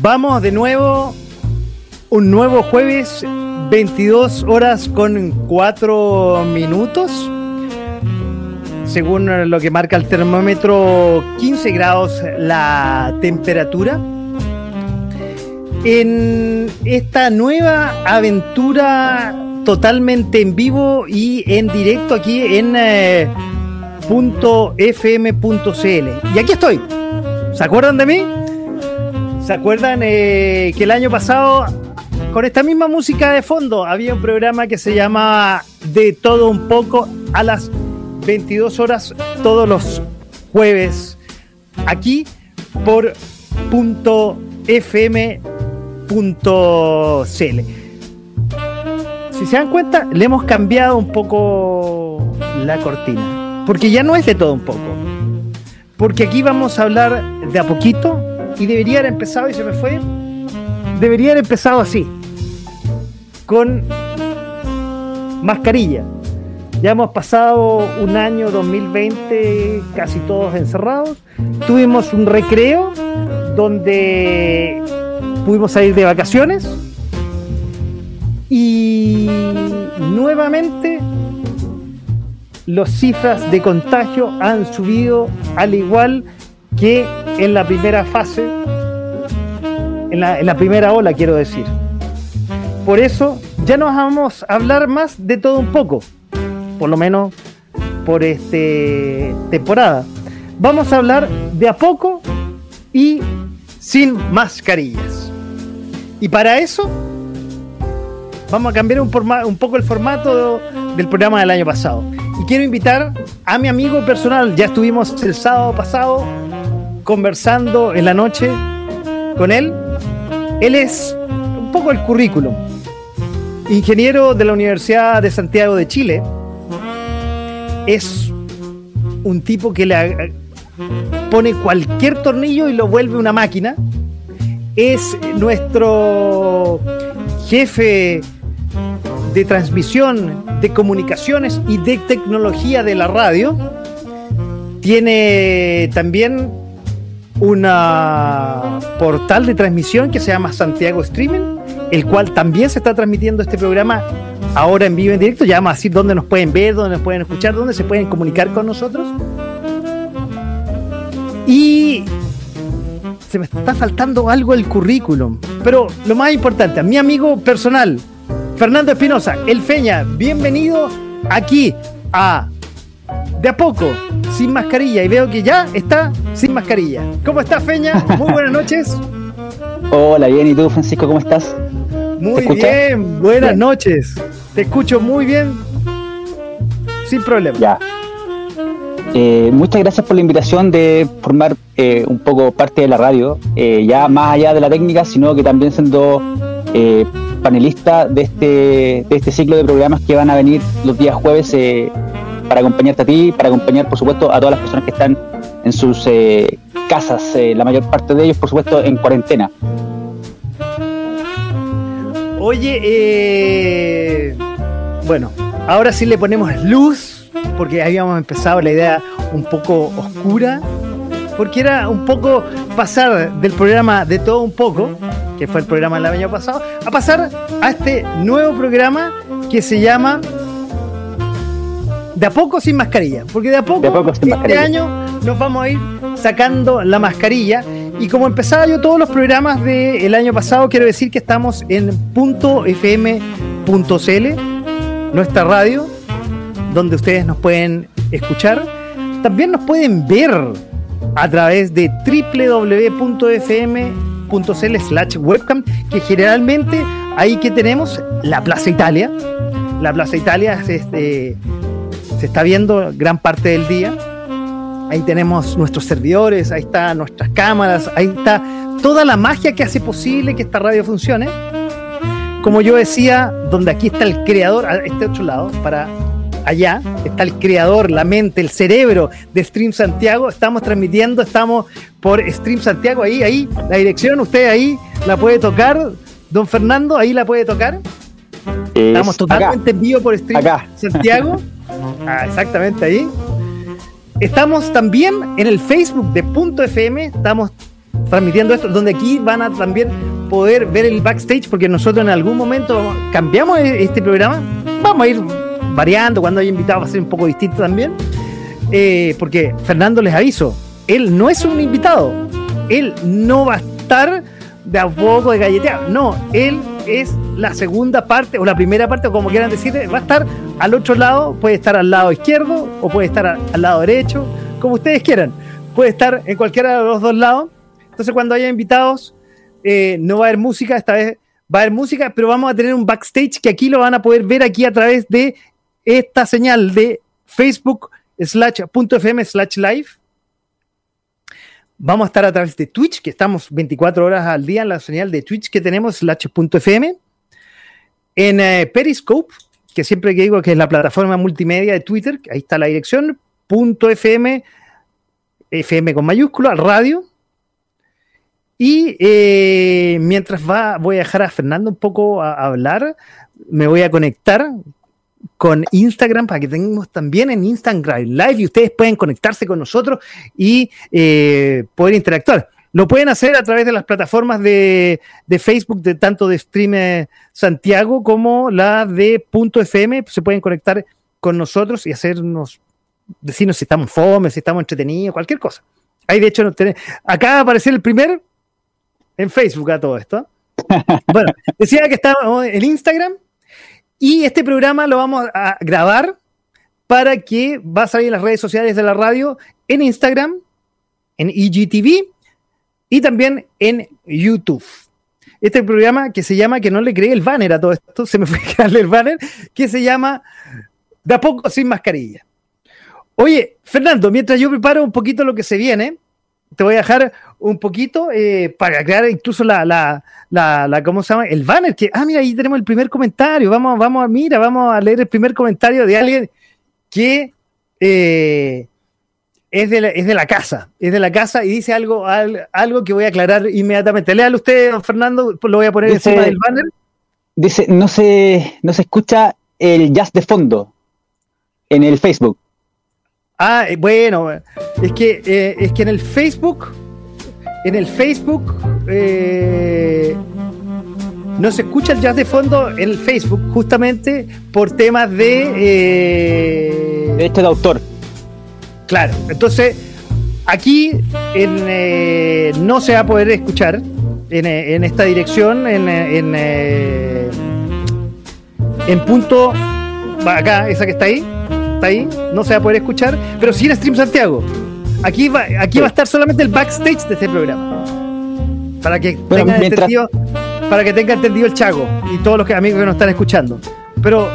Vamos de nuevo. Un nuevo jueves, 22 horas con 4 minutos. Según lo que marca el termómetro, 15 grados la temperatura. En esta nueva aventura totalmente en vivo y en directo aquí en eh, .fm.cl. Y aquí estoy. ¿Se acuerdan de mí? ¿Se acuerdan eh, que el año pasado, con esta misma música de fondo, había un programa que se llamaba De todo un poco a las 22 horas todos los jueves, aquí por .fm.cl. Si se dan cuenta, le hemos cambiado un poco la cortina, porque ya no es de todo un poco. Porque aquí vamos a hablar de a poquito y debería haber empezado y se me fue. Debería haber empezado así. Con mascarilla. Ya hemos pasado un año 2020 casi todos encerrados. Tuvimos un recreo donde pudimos salir de vacaciones. Y nuevamente las cifras de contagio han subido al igual que en la primera fase, en la, primera ola, quiero decir. Por eso ya nos vamos a hablar más de todo un poco, por lo menos por esta temporada. Vamos a hablar de a poco y sin mascarillas. Y para eso vamos a cambiar un, un poco el formato del programa del año pasado. Y quiero invitar a mi amigo personal, ya estuvimos el sábado pasado conversando en la noche con él. Él es un poco el currículum. Ingeniero de la Universidad de Santiago de Chile. Es un tipo que le pone cualquier tornillo y lo vuelve una máquina. Es nuestro jefe de transmisión, de comunicaciones y de tecnología de la radio. Tiene también una portal de transmisión que se llama Santiago Streaming, el cual también se está transmitiendo este programa ahora en vivo en directo. Ya vamos a decir dónde nos pueden ver, dónde nos pueden escuchar, dónde se pueden comunicar con nosotros. Y se me está faltando algo el currículum. Pero lo más importante, a mi amigo personal, Fernando Espinosa, el Feña, bienvenido aquí a De a poco, sin mascarilla y veo que ya está sin mascarilla. ¿Cómo estás, Feña? Muy buenas noches. Hola, bien, ¿y tú, Francisco, cómo estás? Muy bien, buenas noches. Te escucho muy bien, sin problema. Ya. Eh, muchas gracias por la invitación de formar eh, un poco parte de la radio, eh, ya más allá de la técnica, sino que también siendo panelista de este, de este ciclo de programas que van a venir los días jueves para acompañarte a ti, para acompañar, por supuesto, a todas las personas que están en sus eh, casas, eh, la mayor parte de ellos, por supuesto, en cuarentena. Oye, eh, bueno, ahora sí le ponemos luz, porque habíamos empezado la idea un poco oscura, porque era un poco pasar del programa de todo un poco, que fue el programa del año pasado, a pasar a este nuevo programa que se llama de a poco sin mascarilla, porque de a poco, este año nos vamos a ir sacando la mascarilla. Y como empezaba yo todos los programas del año pasado, quiero decir que estamos en .fm.cl, nuestra radio, donde ustedes nos pueden escuchar. También nos pueden ver a través de www.fm.cl slash webcam, que generalmente ahí que tenemos la Plaza Italia. La Plaza Italia este, se está viendo gran parte del día. Ahí tenemos nuestros servidores, ahí están nuestras cámaras, ahí está toda la magia que hace posible que esta radio funcione. Como yo decía, donde aquí está el creador, a este otro lado, para allá está el creador, la mente, el cerebro de Stream Santiago. Estamos transmitiendo, estamos por Stream Santiago, ahí, ahí, la dirección, usted ahí la puede tocar. Don Fernando, ahí la puede tocar. Estamos totalmente en vivo por Stream Santiago. Ah, exactamente ahí. Estamos también en el Facebook de Punto FM, estamos transmitiendo esto, donde aquí van a también poder ver el backstage, porque nosotros en algún momento cambiamos e-, este programa. Vamos a ir variando, cuando hay invitados va a ser un poco distinto también. Eh, porque Fernando les aviso, él no es un invitado, él no va a estar de a poco de galletear, no, él es la segunda parte o la primera parte, o como quieran decir, va a estar al otro lado, puede estar al lado izquierdo o puede estar al lado derecho, como ustedes quieran, puede estar en cualquiera de los dos lados. Entonces cuando haya invitados, eh, no va a haber música, esta vez va a haber música, pero vamos a tener un backstage que aquí lo van a poder ver aquí a través de esta señal de Facebook slash .fm slash live. Vamos a estar a través de Twitch, que estamos 24 horas al día en la señal de Twitch que tenemos slash .fm. En eh, Periscope, que siempre que digo que es la plataforma multimedia de Twitter, ahí está la dirección, .fm, FM con mayúscula, radio. Y eh, mientras va, voy a dejar a Fernando un poco a hablar, me voy a conectar con Instagram para que tengamos también en Instagram Live y ustedes pueden conectarse con nosotros y eh, poder interactuar. Lo pueden hacer a través de las plataformas de, Facebook, de tanto de Stream Santiago como la de Punto FM. Se pueden conectar con nosotros y hacernos, decirnos si estamos fome, si estamos entretenidos, cualquier cosa. Ahí, de hecho, no tenemos, acá va a aparecer el primer en Facebook a todo esto. Bueno, decía que estamos en Instagram y este programa lo vamos a grabar para que va a salir en las redes sociales de la radio, en Instagram, en IGTV y también en YouTube. Este programa que se llama, que no le creé el banner a todo esto, se me fue a darle el banner, que se llama De a poco sin mascarilla. Oye, Fernando, mientras yo preparo un poquito lo que se viene, te voy a dejar un poquito eh, para crear incluso la, la, la, ¿cómo se llama? El banner, que, ah, mira, ahí tenemos el primer comentario, vamos, vamos a, mira, vamos a leer el primer comentario de alguien que eh, es, de la, es de la casa, es de la casa y dice algo, algo que voy a aclarar inmediatamente. Léalo usted, don Fernando, lo voy a poner encima del banner. Dice, no se, no se escucha el jazz de fondo en el Facebook. Ah, eh, bueno, es que, eh, es que en el Facebook, en el Facebook, eh, no se escucha el jazz de fondo en el Facebook, justamente por temas de... Derecho de autor. Claro, entonces aquí en, no se va a poder escuchar en, esta dirección, en, en, en punto, acá, esa que está ahí está ahí, no se va a poder escuchar, pero sí en Stream Santiago. Aquí va, aquí va a estar solamente el backstage de este programa. Para que tengan entendido, para que tenga entendido el Chago y todos los amigos que nos están escuchando. Pero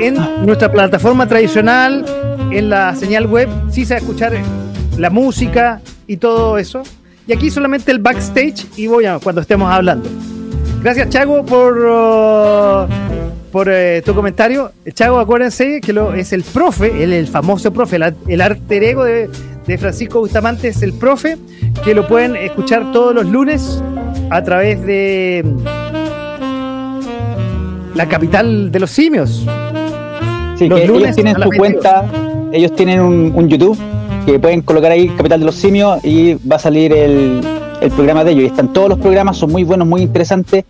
en nuestra plataforma tradicional, en la señal web, sí se va a escuchar la música y todo eso. Y aquí solamente el backstage y voy a cuando estemos hablando. Gracias, Chago, por uh, por eh, tu comentario. Chago, acuérdense que lo, es el profe, el, el famoso profe, el, el ego de, Francisco Bustamante es el profe, que lo pueden escuchar todos los lunes a través de la capital de los simios. Sí, que ellos tienen su cuenta, ellos tienen un, YouTube que pueden colocar ahí Capital de los Simios y va a salir el, el programa de ellos. Y están todos los programas, son muy buenos, muy interesantes,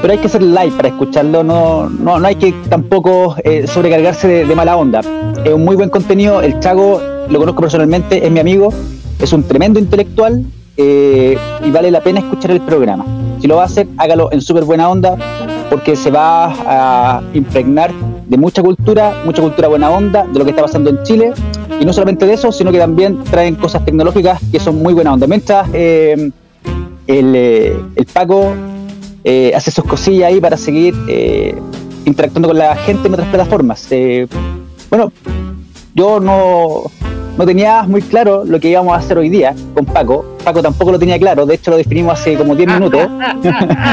pero hay que hacer live para escucharlo, no, no, no hay que tampoco eh, sobrecargarse de, mala onda. Es un muy buen contenido, el Chago lo conozco personalmente, es mi amigo, es un tremendo intelectual eh, y vale la pena escuchar el programa. Si lo va a hacer, hágalo en súper buena onda, porque se va a impregnar de mucha cultura, mucha cultura buena onda, de lo que está pasando en Chile, y no solamente de eso, sino que también traen cosas tecnológicas que son muy buena onda. Mientras eh, el, el Paco hace sus cosillas ahí para seguir interactuando con la gente en otras plataformas. bueno, yo no, no tenía muy claro lo que íbamos a hacer hoy día con Paco. Paco tampoco lo tenía claro, de hecho lo definimos hace como 10 minutos.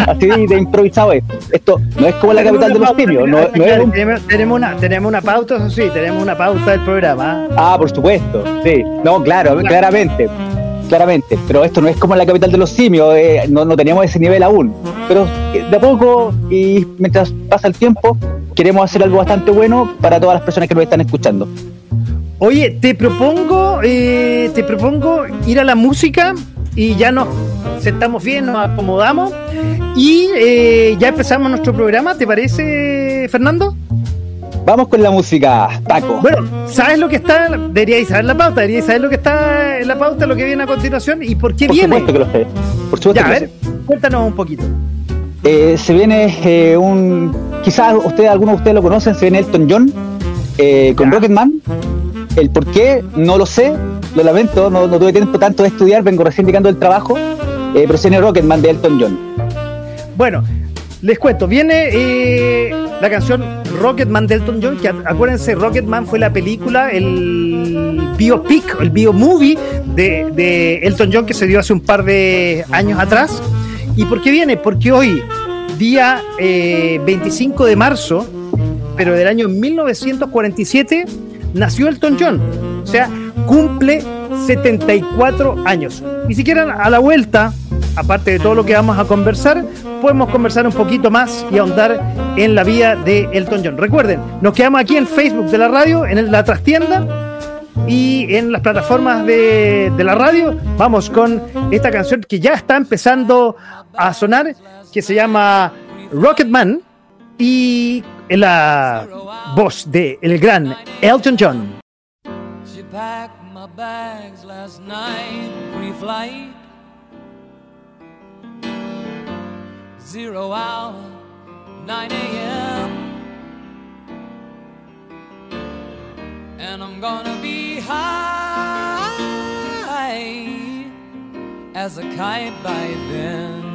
Así de improvisado Esto no es como la capital de los simios. No, tenemos, una, tenemos una pauta, eso sí, tenemos una pauta del programa. Ah, por supuesto, sí. No, claro, claramente. Claramente, pero esto no es como la capital de los simios, eh, no, no teníamos ese nivel aún. Pero de a poco y mientras pasa el tiempo, queremos hacer algo bastante bueno para todas las personas que nos están escuchando. Oye, te propongo, eh, te propongo ir a la música y ya nos sentamos bien, nos acomodamos y eh, ya empezamos nuestro programa. ¿Te parece, Fernando? Vamos con la música, Paco. Bueno, ¿sabes lo que está? Deberíais saber la pauta, deberíais saber lo que está en la pauta, lo que viene a continuación y por qué viene. Por supuesto que lo sé. Por supuesto ya, a ver, cuéntanos un poquito. Eh, se viene un. Quizás ustedes, algunos de ustedes lo conocen, se viene Elton John con Rocketman el por qué no lo sé, lo lamento, no, tuve tiempo tanto de estudiar, vengo recién llegando del trabajo, eh, pero tiene Rocketman de Elton John. Bueno, les cuento, viene eh, la canción Rocketman de Elton John, que acuérdense, Rocketman fue la película, el biopic, el biomovie de, de Elton John que se dio hace un par de años atrás. ¿Y por qué viene? Porque hoy, día 25 eh, de marzo, pero del año 1947, nació Elton John. O sea, cumple 74 años. Ni siquiera a la vuelta, aparte de todo lo que vamos a conversar, podemos conversar un poquito más y ahondar en la vida de Elton John. Recuerden, nos quedamos aquí en Facebook de la radio, en la trastienda y en las plataformas de, de, la radio. Vamos con esta canción que ya está empezando a sonar, que se llama Rocketman y la voz de el gran Elton John. She packed my bags last night, pre-flight. Zero hour, 9 a.m. And I'm gonna be high as a kite by then.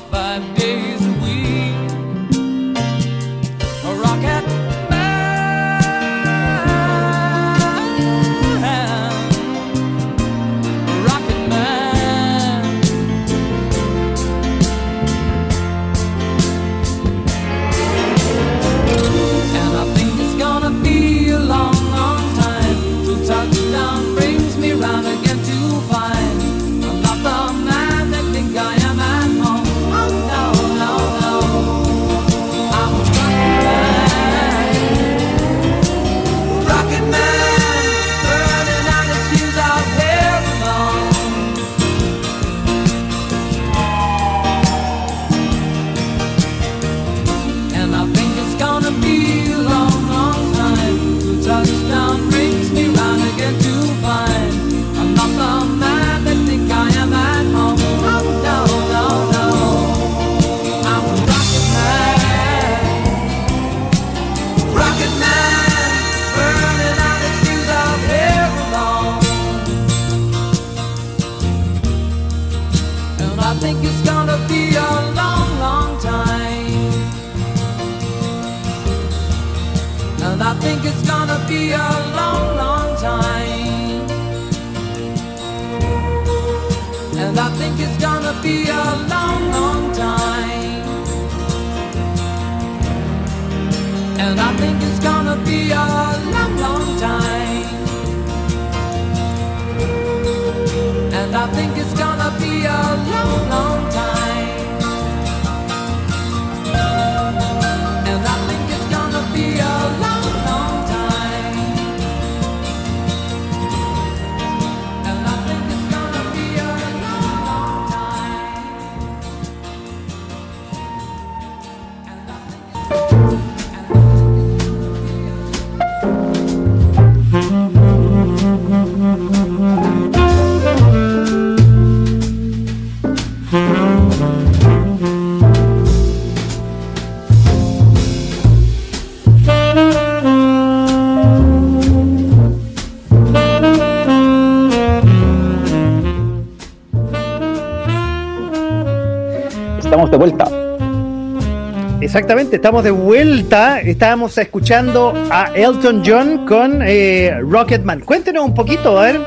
Exactamente, estamos de vuelta. Estábamos escuchando a Elton John con eh, Rocketman. Cuéntenos un poquito, a ver,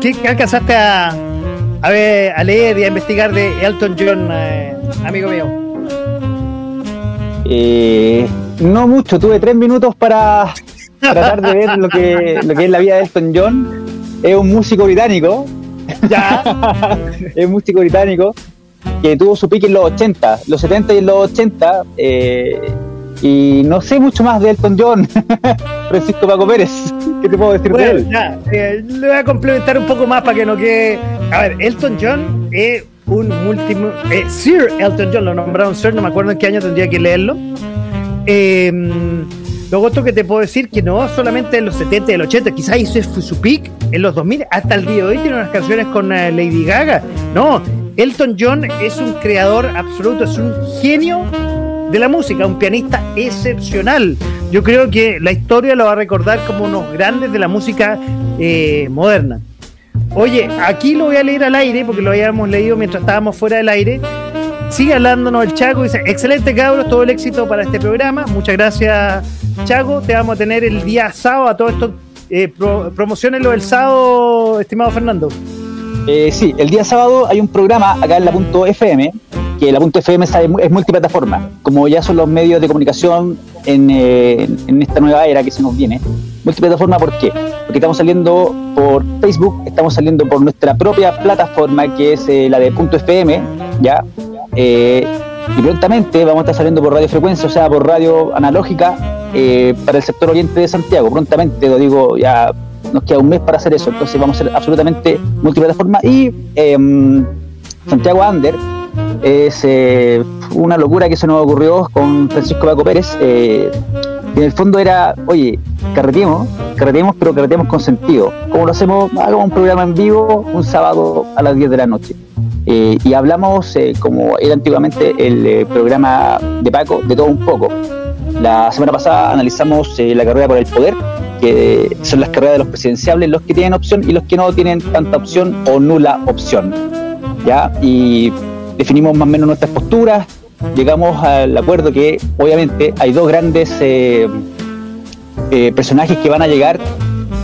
¿qué, qué alcanzaste a, a, ver, a leer y a investigar de Elton John, eh, amigo mío? Eh, no mucho, tuve tres minutos para tratar de ver lo que, lo que es la vida de Elton John. Es un músico británico, Ya, es un músico británico que tuvo su pique en los 80, los 70 y en los 80. eh, y no sé mucho más de Elton John, Francisco Paco Pérez. ¿Qué te puedo decir de bueno, él? ya, eh, le voy a complementar un poco más para que no quede. A ver, Elton John es un multi. eh, Sir Elton John, lo nombraron Sir, no me acuerdo en qué año tendría que leerlo. Eh, Luego otro que te puedo decir que no solamente en los 70 y el 80, quizás hizo fue su peak en los 2000, hasta el día de hoy tiene unas canciones con Lady Gaga. No, Elton John es un creador absoluto, es un genio de la música, un pianista excepcional. Yo creo que la historia lo va a recordar como unos grandes de la música eh, moderna. Oye, aquí lo voy a leer al aire porque lo habíamos leído mientras estábamos fuera del aire. Sigue hablándonos el Chaco, dice, excelente cabros, todo el éxito para este programa. Muchas gracias, Chaco. Te vamos a tener el día sábado a todo esto. Eh, pro, promocionenlo el sábado, estimado Fernando. Eh, sí, el día sábado hay un programa acá en la punto FM, que la punto FM es multiplataforma, como ya son los medios de comunicación en, eh, en esta nueva era que se nos viene. Multiplataforma, ¿por qué? Porque estamos saliendo por Facebook, estamos saliendo por nuestra propia plataforma, que es eh, la de punto FM, ¿ya? Eh, y prontamente vamos a estar saliendo por radio frecuencia, o sea, por radio analógica para el sector oriente de Santiago. Prontamente, lo digo, ya nos queda un mes para hacer eso, entonces vamos a ser absolutamente multiplataforma. Y em, Santiago Ander es eh, una locura que se nos ocurrió con Francisco Paco Pérez. eh, en el fondo era, oye, carreteemos, carreteemos, pero carreteemos con sentido. ¿Cómo lo hacemos? Hagamos un programa en vivo un sábado a las 10 de la noche. Eh, y hablamos, eh, como era antiguamente el programa de Paco, de todo un poco. La semana pasada analizamos la carrera por el poder, que son las carreras de los presidenciables, los que tienen opción y los que no tienen tanta opción o nula opción. ¿ya? Y definimos más o menos nuestras posturas, llegamos al acuerdo que obviamente hay dos grandes eh, eh, personajes que van a llegar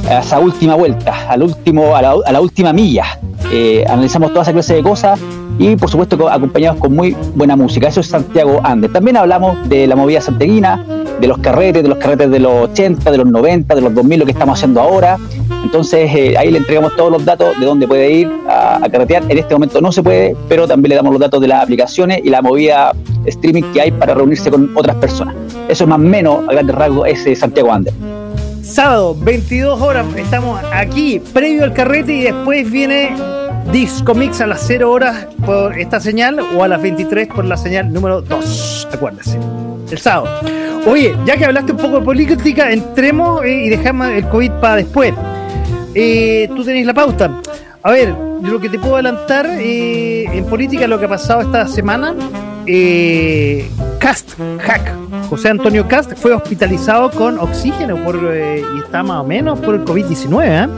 a esa última vuelta, al último, a la, a la última milla. Eh, analizamos toda esa clase de cosas y por supuesto co- acompañados con muy buena música. Eso es Santiago Andes. También hablamos de la movida santeguina, de los carretes, de los carretes de los 80, de los 90, de los 2000, lo que estamos haciendo ahora. Entonces eh, ahí le entregamos todos los datos de dónde puede ir a, a carretear. En este momento no se puede, pero también le damos los datos de las aplicaciones y la movida streaming que hay para reunirse con otras personas. Eso es más o menos, a grandes rasgos, es Santiago Andes. Sábado, 22 horas, estamos aquí, previo al carrete y después viene Disco Mix a las 0 horas por esta señal o a las 23 por la señal número 2, acuérdese, el sábado. Oye, ya que hablaste un poco de política, entremos eh, y dejamos el COVID para después. Eh, tú tenés la pauta. A ver, lo que te puedo adelantar eh, en política, lo que ha pasado esta semana, eh, Cast, Hack, José Antonio Cast fue hospitalizado con oxígeno por, eh, y está más o menos por el COVID-19. ¿eh?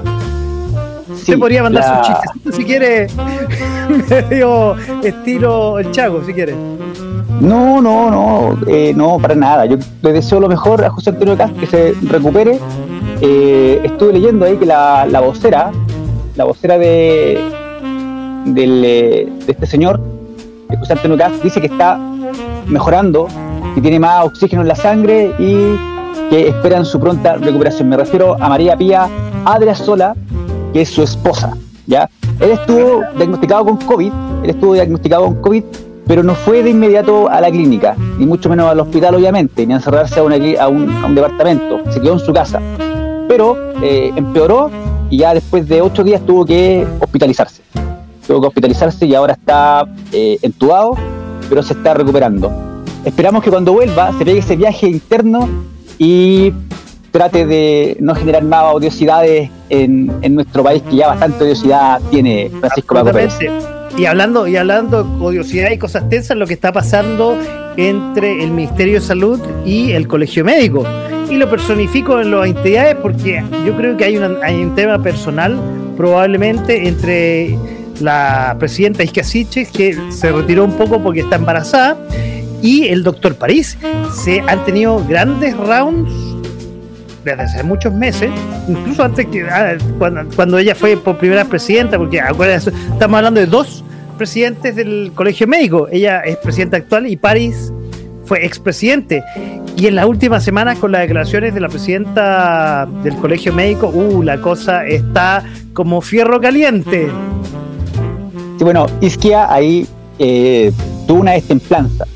Usted Sí, podría mandar la- sus chistecitos si quiere, medio estilo el Chago, si quiere. No, no, no, eh, no, para nada. Yo le deseo lo mejor a José Antonio Cast, que se recupere. Eh, estuve leyendo ahí que la, la vocera, la vocera de, del, eh, de este señor, de José Antonio Cast, dice que está mejorando, que tiene más oxígeno en la sangre y que esperan su pronta recuperación. Me refiero a María Pía Adriasola, que es su esposa. ¿ya? Él estuvo diagnosticado con COVID, él estuvo diagnosticado con COVID, pero no fue de inmediato a la clínica, ni mucho menos al hospital, obviamente, ni a encerrarse a, un departamento, se quedó en su casa. Pero eh, empeoró y ya después de ocho días tuvo que hospitalizarse. Tuvo que hospitalizarse y ahora está eh, entubado, pero se está recuperando. Esperamos que cuando vuelva se pegue ese viaje interno y trate de no generar más odiosidades en, en nuestro país, que ya bastante odiosidad tiene Francisco Paco Pérez. Y hablando, y hablando de odiosidad y cosas tensas, lo que está pasando entre el Ministerio de Salud y el Colegio Médico. Y lo personifico en las entidades porque yo creo que hay, una- hay un tema personal probablemente entre la presidenta Isca Siches, que se retiró un poco porque está embarazada, y el doctor París. Se han tenido grandes rounds desde hace muchos meses, incluso antes que ah, cuando, cuando ella fue por primera presidenta, porque acuérdense, estamos hablando de dos presidentes del colegio médico. Ella es presidenta actual y París fue expresidente. Y en las últimas semanas, con las declaraciones de la presidenta del colegio médico, uh, la cosa está como fierro caliente. Sí, bueno, Isquia ahí eh, tuvo una destemplanza.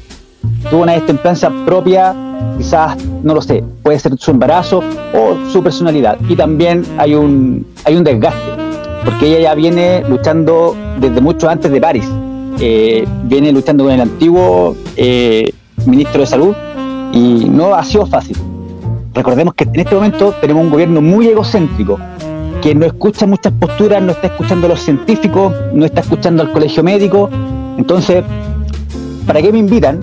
Tuvo una destemplanza propia, quizás, no lo sé, puede ser su embarazo o su personalidad. Y también hay un, hay un desgaste, porque ella ya viene luchando desde mucho antes de París. Eh, viene luchando con el antiguo eh, ministro de Salud y no ha sido fácil. Recordemos que en este momento tenemos un gobierno muy egocéntrico, que no escucha muchas posturas, no está escuchando a los científicos, no está escuchando al colegio médico. Entonces, ¿para qué me invitan?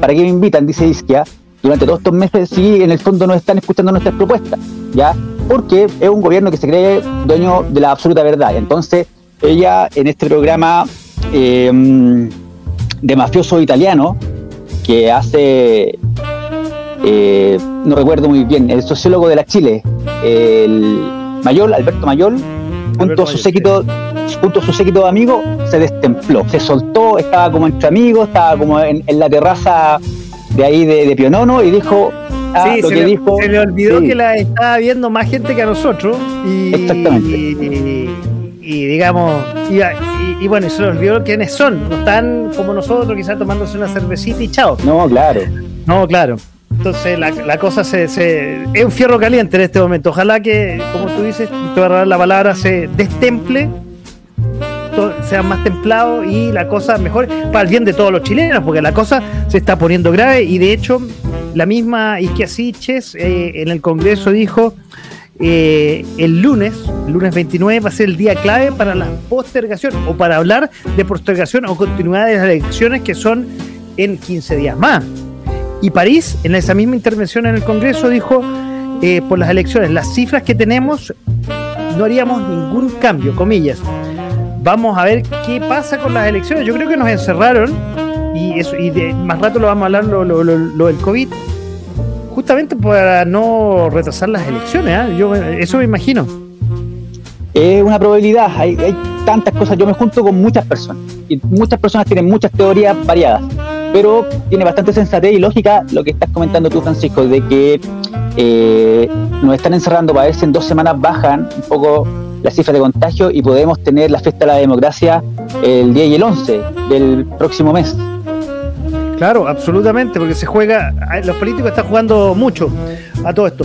¿Para qué me invitan? Dice Isquia. Durante todos estos meses, sí, en el fondo no están escuchando nuestras propuestas, ¿ya? Porque es un gobierno que se cree dueño de la absoluta verdad. Entonces, ella en este programa eh, de mafioso italiano, que hace, eh, no recuerdo muy bien, el sociólogo de la Chile, el Mayol, Alberto Mayol, junto a su séquito, junto a su séquito de amigos, se destempló, se soltó, estaba como entre amigos, estaba como en, en la terraza de ahí de, de Pionono y dijo ah, Sí, lo se, que le, dijo. se le olvidó sí, que la estaba viendo más gente que a nosotros. Y, Exactamente. Y, y digamos, y, y- y bueno, y se le olvidó quiénes son. No están como nosotros, quizás tomándose una cervecita y chao. No, claro. No, claro. Entonces la, la cosa se, se- es un fierro caliente en este momento. Ojalá que, como tú dices, te voy a dar la palabra, se destemple, to- sea más templado y la cosa mejor para el bien de todos los chilenos, porque la cosa se está poniendo grave y de hecho la misma Isquia Siches eh, en el Congreso dijo eh, el lunes, el lunes 29 va a ser el día clave para la postergación o para hablar de postergación o continuidad de las elecciones que son en 15 días más. Y París, en esa misma intervención en el Congreso, dijo, eh, por las elecciones, las cifras que tenemos, no haríamos ningún cambio, comillas. Vamos a ver qué pasa con las elecciones. Yo creo que nos encerraron, y, eso, y de, más rato lo vamos a hablar, lo, del COVID, justamente para no retrasar las elecciones. ¿ah? Yo Eso me imagino. Es una probabilidad, hay, tantas cosas. Yo me junto con muchas personas y muchas personas tienen muchas teorías variadas, pero tiene bastante sensatez y lógica lo que estás comentando tú, Francisco, de que eh, nos están encerrando para ver en dos semanas bajan un poco las cifras de contagio y podemos tener la fiesta de la democracia el 10 y el 11 del próximo mes. Claro, absolutamente, porque se juega, los políticos están jugando mucho a todo esto.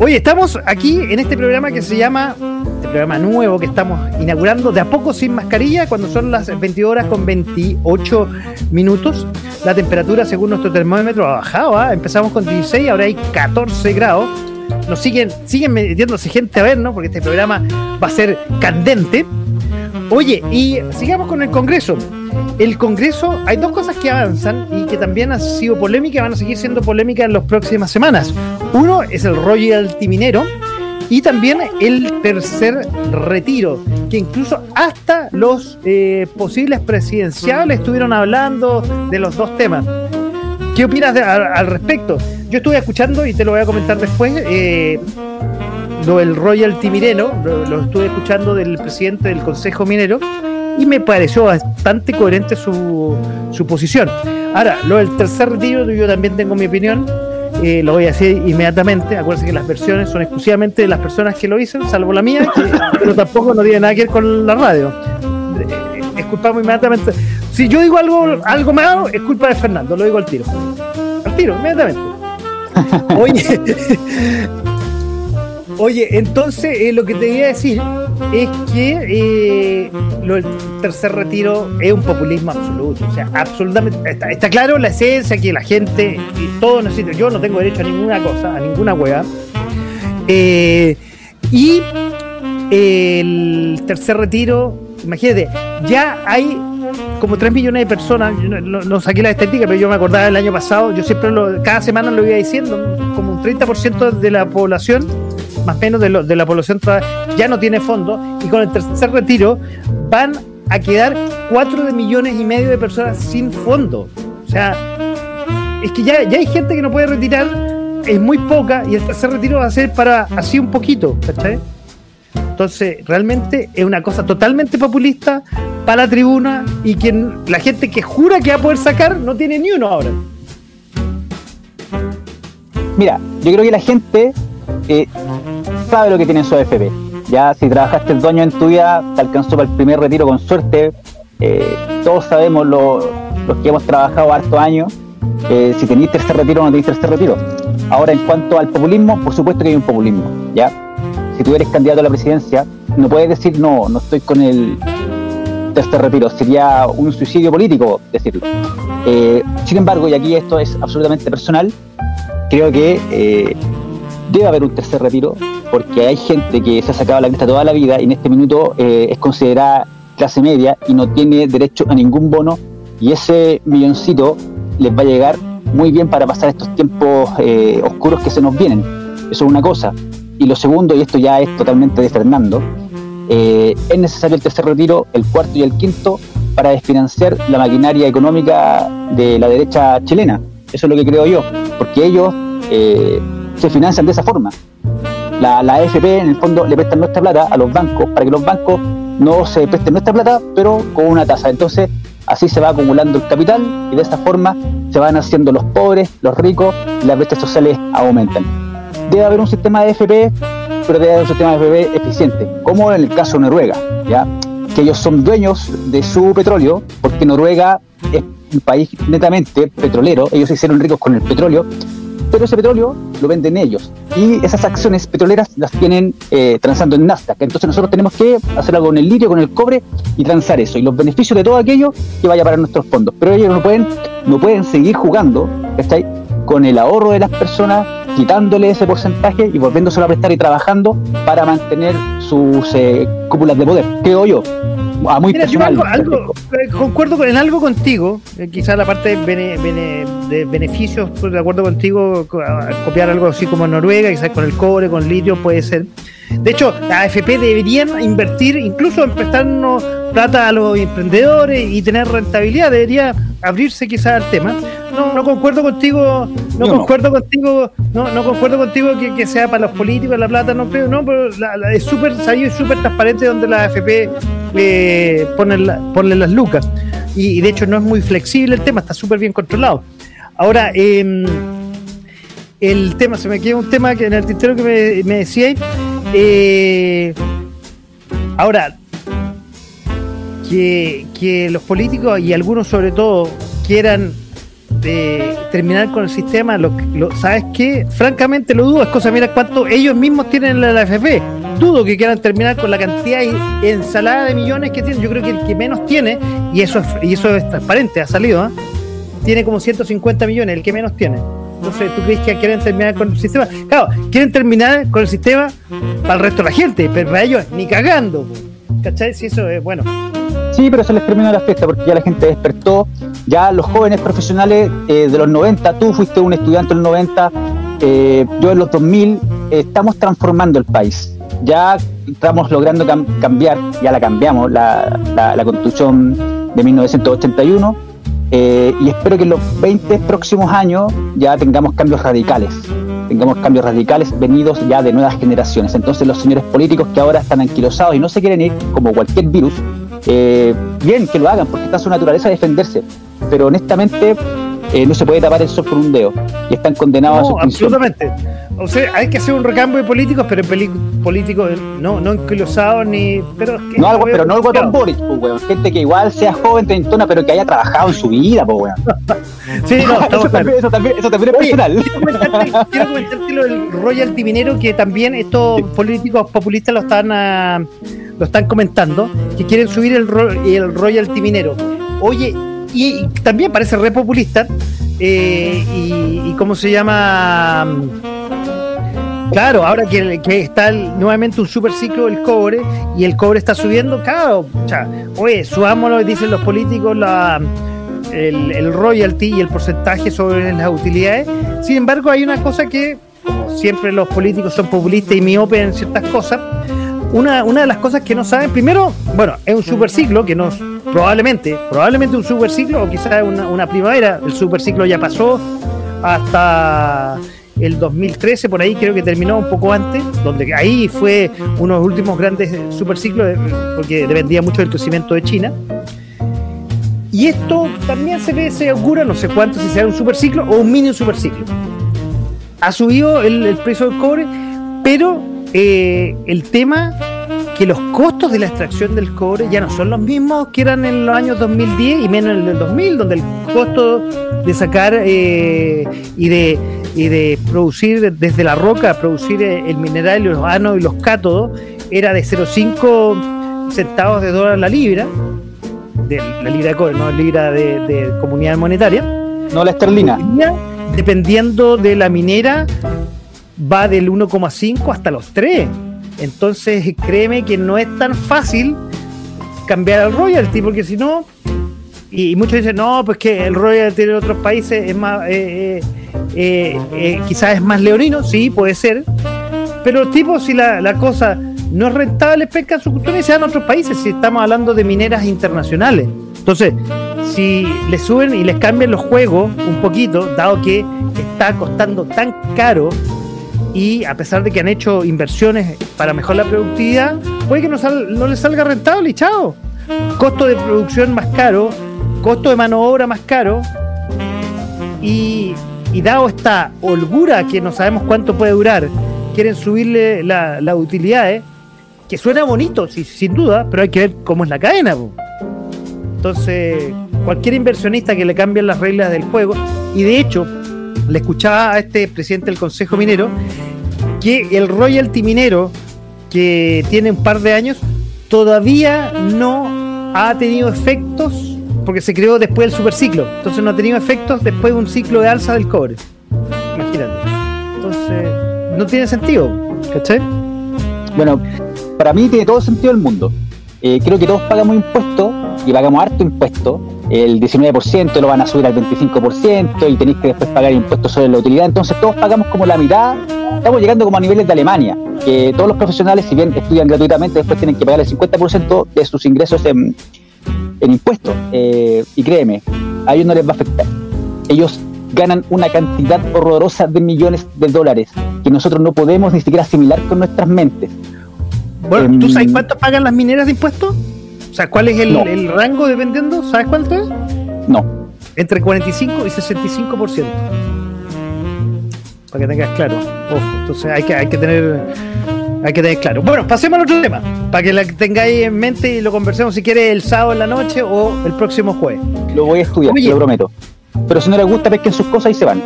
Oye, estamos aquí en este programa que se llama, este programa nuevo que estamos inaugurando, de a poco sin mascarilla, cuando son las 22 horas con 28 minutos. La temperatura, según nuestro termómetro, ha bajado, ¿ah? empezamos con 16, ahora hay 14 grados. Nos siguen, siguen metiéndose gente a ver, ¿no? Porque este programa va a ser candente. Oye, y sigamos con el Congreso. El Congreso, hay dos cosas que avanzan y que también han sido polémicas van a seguir siendo polémicas en las próximas semanas. Uno es el royalty minero y también el tercer retiro, que incluso hasta los eh, posibles presidenciales estuvieron hablando de los dos temas. ¿Qué opinas de- al, respecto? Yo estuve escuchando y te lo voy a comentar después. eh, lo del royalty minero, lo, estuve escuchando del presidente del Consejo Minero y me pareció bastante coherente su, su posición. Ahora, lo del tercer retiro, yo también tengo mi opinión, eh, lo voy a decir inmediatamente. Acuérdense que las versiones son exclusivamente de las personas que lo dicen, salvo la mía, pero tampoco no tiene nada que ver con la radio. Eh, Es culpa inmediatamente. Si yo digo algo, algo malo, es culpa de Fernando, lo digo al tiro. Al tiro, inmediatamente. Oye, Oye, entonces eh, lo que te iba a decir es que eh, lo del tercer retiro es un populismo absoluto. O sea, absolutamente. Está, está claro la esencia que la gente y todo necesita. Yo no tengo derecho a ninguna cosa, a ninguna hueá. Eh, y el tercer retiro, imagínate, ya hay como 3 millones de personas, yo no, saqué la estadística, pero yo me acordaba del año pasado, yo siempre lo- cada semana lo iba diciendo, como un 30% de la población, más o menos de, la población ya no tiene fondo, y con el tercer retiro van a quedar 4 de millones y medio de personas sin fondo. O sea, es que ya, ya hay gente que no puede retirar, es muy poca, y el tercer retiro va a ser para así un poquito, ¿cachai? Entonces, realmente es una cosa totalmente populista para la tribuna y que la gente que jura que va a poder sacar no tiene ni uno ahora. Mira, yo creo que la gente eh, sabe lo que tiene en su AFP. Ya si trabajaste dos años en tu vida, te alcanzó para el primer retiro con suerte. Eh, todos sabemos lo- los que hemos trabajado hartos años. eh, si tenéis tercer retiro o no tenéis tercer retiro. Ahora, en cuanto al populismo, por supuesto que hay un populismo. ¿ya? Si tú eres candidato a la presidencia, no puedes decir no, no estoy con el tercer retiro. Sería un suicidio político decirlo. Eh, sin embargo, y aquí esto es absolutamente personal, creo que eh, debe haber un tercer retiro porque hay gente que se ha sacado la cresta toda la vida y en este minuto eh, es considerada clase media y no tiene derecho a ningún bono y ese milloncito les va a llegar muy bien para pasar estos tiempos oscuros que se nos vienen. Eso es una cosa. Y lo segundo, y esto ya es totalmente de Fernando, eh, es necesario el tercer retiro, el cuarto y el quinto para desfinanciar la maquinaria económica de la derecha chilena. Eso es lo que creo yo, porque ellos eh, se financian de esa forma. La, la AFP en el fondo le prestan nuestra plata a los bancos para que los bancos no se presten nuestra plata, pero con una tasa. Entonces, así se va acumulando el capital y de esa forma se van haciendo los pobres, los ricos y las brechas sociales aumentan. Debe haber un sistema de AFP, pero debe haber un sistema de AFP eficiente, como en el caso de Noruega, ¿ya? que ellos son dueños de su petróleo, porque Noruega es un país netamente petrolero, ellos se hicieron ricos con el petróleo, pero ese petróleo lo venden ellos. Y esas acciones petroleras las tienen eh, transando en Nasdaq. Entonces nosotros tenemos que hacer algo con el litio, con el cobre y transar eso. Y los beneficios de todo aquello que vaya para nuestros fondos. Pero ellos no pueden, no pueden seguir jugando, ¿cachai? Con el ahorro de las personas, quitándole ese porcentaje y volviéndoselo a prestar y trabajando para mantener sus eh, cúpulas de poder. Creo yo. A muy Mira, yo personal. algo, algo- eh, concuerdo con, en algo contigo, eh, quizás la parte de, bene- bene- de beneficios, pues, de acuerdo contigo, copiar algo así como en Noruega, quizás con el cobre, con litio, puede ser. De hecho, la AFP deberían invertir, incluso en prestarnos plata a los emprendedores y tener rentabilidad, debería abrirse quizás al tema. No, no concuerdo contigo, no Yo no. concuerdo contigo, no, no concuerdo contigo que, que sea para los políticos la plata, no creo, no, pero la- la- es súper sabido y súper transparente donde la AFP eh, pone, la- pone las lucas. Y, y de hecho no es muy flexible el tema, está súper bien controlado. Ahora, em, el tema, se me queda un tema que en el tintero que me, me decíais. eh, ahora, que, que los políticos y algunos sobre todo quieran eh, terminar con el sistema, lo, lo- ¿sabes qué? Francamente lo dudo, es cosa, mira cuánto ellos mismos tienen en la AFP. Dudo que quieran terminar con la cantidad y ensalada de millones que tienen. Yo creo que el que menos tiene, y eso es, y eso es transparente, ha salido, ¿ah? tiene como 150 millones, el que menos tiene. Entonces, ¿tú crees que quieren terminar con el sistema? Claro, quieren terminar con el sistema para el resto de la gente, pero para ellos ni cagando. ¿Cachai? Si eso es bueno. Sí, pero se les terminó la fiesta porque ya la gente despertó. Ya los jóvenes profesionales eh, de los 90, tú fuiste un estudiante en los 90, eh, yo en los 2000, eh, estamos transformando el país. Ya estamos logrando cam- cambiar, ya la cambiamos, la, la- la constitución de 1981. Eh, y espero que en los 20 próximos años ya tengamos cambios radicales, tengamos cambios radicales venidos ya de nuevas generaciones. Entonces los señores políticos que ahora están anquilosados y no se quieren ir como cualquier virus, eh, bien que lo hagan porque está en su naturaleza defenderse, pero honestamente eh, no se puede tapar el sol con un dedo y están condenados a su absolutamente. O sea, hay que hacer un recambio de políticos, pero políticos no, no enquilosados ni. Pero, es que- No algo, pero no el guatón Boris, pues, weón. Gente que igual sea joven, treintona, pero que haya trabajado en su vida, pues, weón. Sí, no, estamos eso, también, eso, también, eso también es personal. quiero comentarte, quiero comentarte lo del royalty minero que también estos políticos populistas lo están ah, lo están comentando que quieren subir el, el royalty minero oye y, también parece re populista eh, y, y cómo se llama Claro, ahora que, que está nuevamente un super ciclo del cobre y el cobre está subiendo, claro, o sea, oye, subámoslo, dicen los políticos, la, el, el royalty y el porcentaje sobre las utilidades. Sin embargo, hay una cosa que, como siempre los políticos son populistas y miopes en ciertas cosas, una, una de las cosas que no saben, primero, bueno, es un super ciclo que no, probablemente, probablemente un super ciclo o quizás una, una primavera, el super ciclo ya pasó hasta el 2013, por ahí creo que terminó un poco antes, donde ahí fue uno de los últimos grandes superciclos, porque dependía mucho del crecimiento de China. Y esto también se ve, se augura, no sé cuánto, si será un superciclo o un mini superciclo. Ha subido el precio del cobre, pero eh, el tema que los costos de la extracción del cobre ya no son los mismos que eran en los años 2010 y menos en el 2000, donde el costo de sacar eh, y de y de producir desde la roca, producir eh, el mineral, los ánodos y los cátodos, era de 0,5 centavos de dólar la libra, de la libra de cobre, no libra de, de comunidad monetaria. No la esterlina. Dependiendo de la minera, va del 1,5 hasta los 3. Entonces, créeme que no es tan fácil cambiar al royalty, porque si no, y, muchos dicen, no, pues que el royalty en otros países es más, eh, eh, eh, quizás es más leonino, sí, puede ser, pero los tipos, si la, la cosa no es rentable, pescan su cultura y se van a otros países, si estamos hablando de mineras internacionales. Entonces, si les suben y les cambian los juegos un poquito, dado que está costando tan caro y a pesar de que han hecho inversiones para mejorar la productividad, puede que no, sal- les salga rentable y chao. Costo de producción más caro, costo de mano de obra más caro y, dado esta holgura que no sabemos cuánto puede durar, quieren subirle la- las utilidades, que suena bonito, sí, sin duda, pero hay que ver cómo es la cadena. Entonces, cualquier inversionista que le cambien las reglas del juego, y de hecho, le escuchaba a este presidente del Consejo Minero que el royalty minero que tiene un par de años todavía no ha tenido efectos porque se creó después del superciclo. Entonces no ha tenido efectos después de un ciclo de alza del cobre. Imagínate. Entonces, no tiene sentido. ¿Cachai? Bueno, para mí tiene todo sentido el mundo. Eh, creo que todos pagamos impuestos y pagamos harto impuesto. El 19% lo van a subir al 25% y tenéis que después pagar impuestos sobre la utilidad. Entonces todos pagamos como la mitad. Estamos llegando como a niveles de Alemania, que todos los profesionales, si bien estudian gratuitamente, después tienen que pagar el 50% de sus ingresos en, en impuestos. Eh, y créeme, a ellos no les va a afectar. Ellos ganan una cantidad horrorosa de millones de dólares que nosotros no podemos ni siquiera asimilar con nuestras mentes. Bueno, ¿tú Em, sabes cuánto pagan las mineras de impuestos? O sea, ¿cuál es el, No. el rango dependiendo? ¿Sabes cuánto es? No, Entre 45 y 65%. Para que tengas claro. Ojo, entonces hay que, hay que tener hay que tener claro. Bueno, pasemos al otro tema. Para que la tengáis en mente y lo conversemos si quieres el sábado en la noche o el próximo jueves. lo voy a estudiar, Oye. lo prometo. Pero si no les gusta, pesquen sus cosas y se van.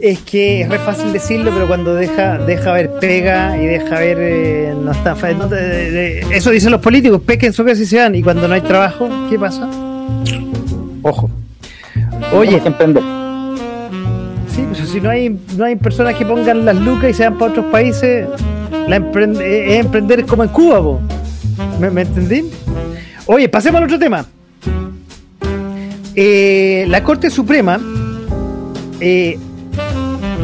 Es que es re fácil decirlo, pero cuando deja, deja ver pega y deja ver eh, no está no de- de- eso dicen los políticos, pesquen su casa y se van, y cuando no hay trabajo, ¿qué pasa? Ojo. Oye. Sí, pero si no hay, no hay personas que pongan las lucas y se van para otros países, la eh, es emprender como en Cuba, po. ¿Me, me entendí? Oye, pasemos al otro tema. Eh, la Corte Suprema eh,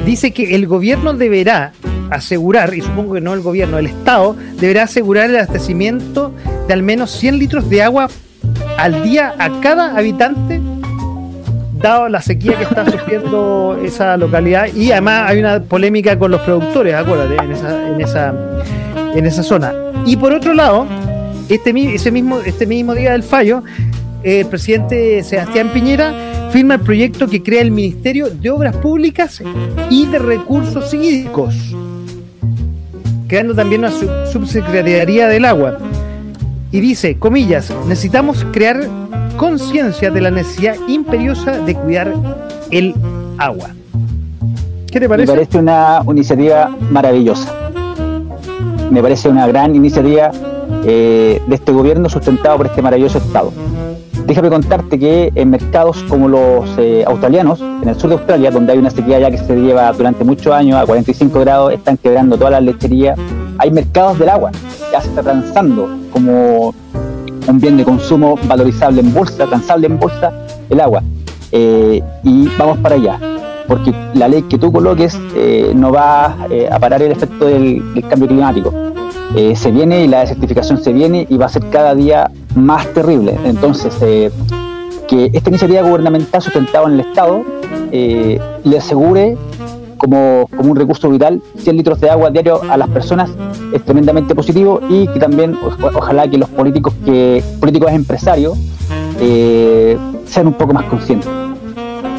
dice que el gobierno deberá asegurar, y supongo que no el gobierno, el Estado, deberá asegurar el abastecimiento de al menos 100 litros de agua al día a cada habitante, dado la sequía que está sufriendo esa localidad. Y además hay una polémica con los productores, acuérdate, en esa, en esa, en esa zona. Y por otro lado, este, ese mismo, este mismo día del fallo, el presidente Sebastián Piñera firma el proyecto que crea el Ministerio de Obras Públicas y de Recursos Hídricos, creando también una sub- subsecretaría del agua. Y dice, comillas, necesitamos crear conciencia de la necesidad imperiosa de cuidar el agua. ¿Qué te Me parece? parece una iniciativa maravillosa. Me parece una gran iniciativa eh, de este gobierno sustentado por este maravilloso Estado. Déjame contarte que en mercados como los eh, australianos, en el sur de Australia, donde hay una sequía ya que se lleva durante muchos años a 45 grados, están quebrando todas las lecherías. Hay mercados del agua, ya se está transando como un bien de consumo valorizable en bolsa, transable en bolsa, el agua. Eh, y vamos para allá, porque la ley que tú coloques eh, no va a parar el efecto del cambio climático. Eh, se viene y la desertificación se viene y va a ser cada día más terrible. Entonces, eh, que esta iniciativa gubernamental sustentada en el Estado eh, le asegure como, como un recurso vital 100 litros de agua diario a las personas es tremendamente positivo y que también ojalá que los políticos que políticos empresarios eh, sean un poco más conscientes.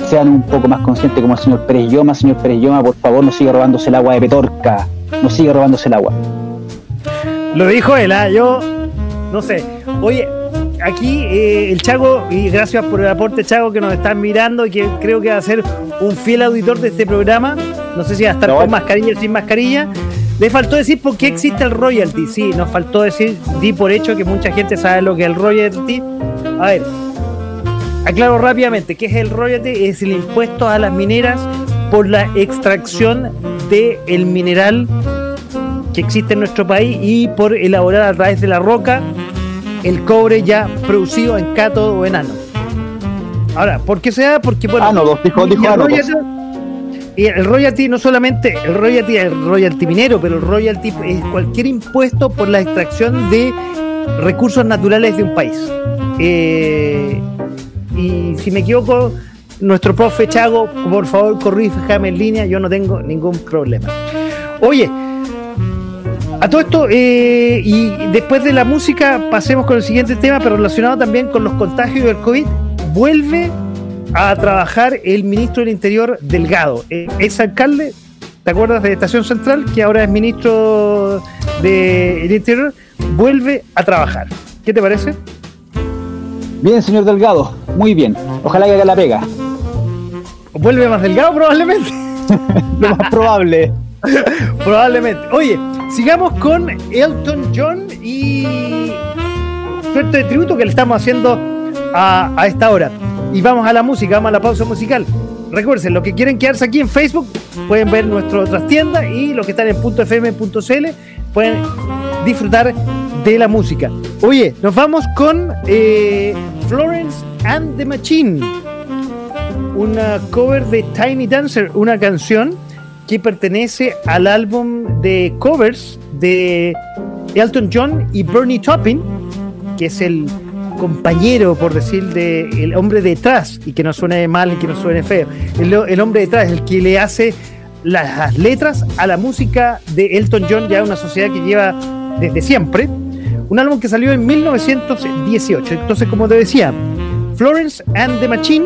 Sean un poco más conscientes como el señor Pérez Lloma. Señor Pérez Lloma por favor no siga robándose el agua de Petorca. No siga robándose el agua Lo dijo él, ¿ah? yo no sé. Oye, aquí eh, el Chago, y gracias por el aporte Chago que nos están mirando y que creo que va a ser un fiel auditor de este programa. No sé si va a estar con mascarilla o sin mascarilla. Le faltó decir por qué existe el royalty. Sí, nos faltó decir, di por hecho que mucha gente sabe lo que es el royalty. A ver, aclaro rápidamente, ¿qué es el royalty? Es el impuesto a las mineras por la extracción del mineral que existe en nuestro país y por elaborar a través de la roca el cobre ya producido en cátodo o en ánodo. Ahora, ¿por qué se da? Porque bueno, Ánodos, dijo- dijo el royalty- el royalty no solamente el royalty el royalty minero, pero el royalty es cualquier impuesto por la extracción de recursos naturales de un país. Eh, y si me equivoco, nuestro profe Chago, por favor, corríjame en línea, yo no tengo ningún problema. Oye, a todo esto, eh, y después de la música, pasemos con el siguiente tema, pero relacionado también con los contagios del COVID. Vuelve a trabajar el ministro del Interior Delgado, eh, ex alcalde, ¿te acuerdas de Estación Central? Que ahora es ministro del Interior, vuelve a trabajar. ¿Qué te parece? bien señor Delgado muy bien ojalá que haga la pega Vuelve más delgado probablemente. lo más probable Probablemente. Oye, sigamos con Elton John y suerte de tributo que le estamos haciendo a, esta hora. Y vamos a la música, vamos a la pausa musical. Recuerden, los que quieren quedarse aquí en Facebook pueden ver nuestra otras tiendas y los que están en .fm.cl pueden disfrutar de la música. Oye, nos vamos con eh, Florence and the Machine una cover de Tiny Dancer, una canción que pertenece al álbum de covers de Elton John y Bernie Taupin, que es el compañero, por decir, de hombre detrás, y que no suene mal y que no suene feo. El, hombre detrás, el que le hace las letras a la música de Elton John, ya una sociedad que lleva desde siempre. Un álbum que salió en 1918. Entonces, como te decía, Florence and the Machine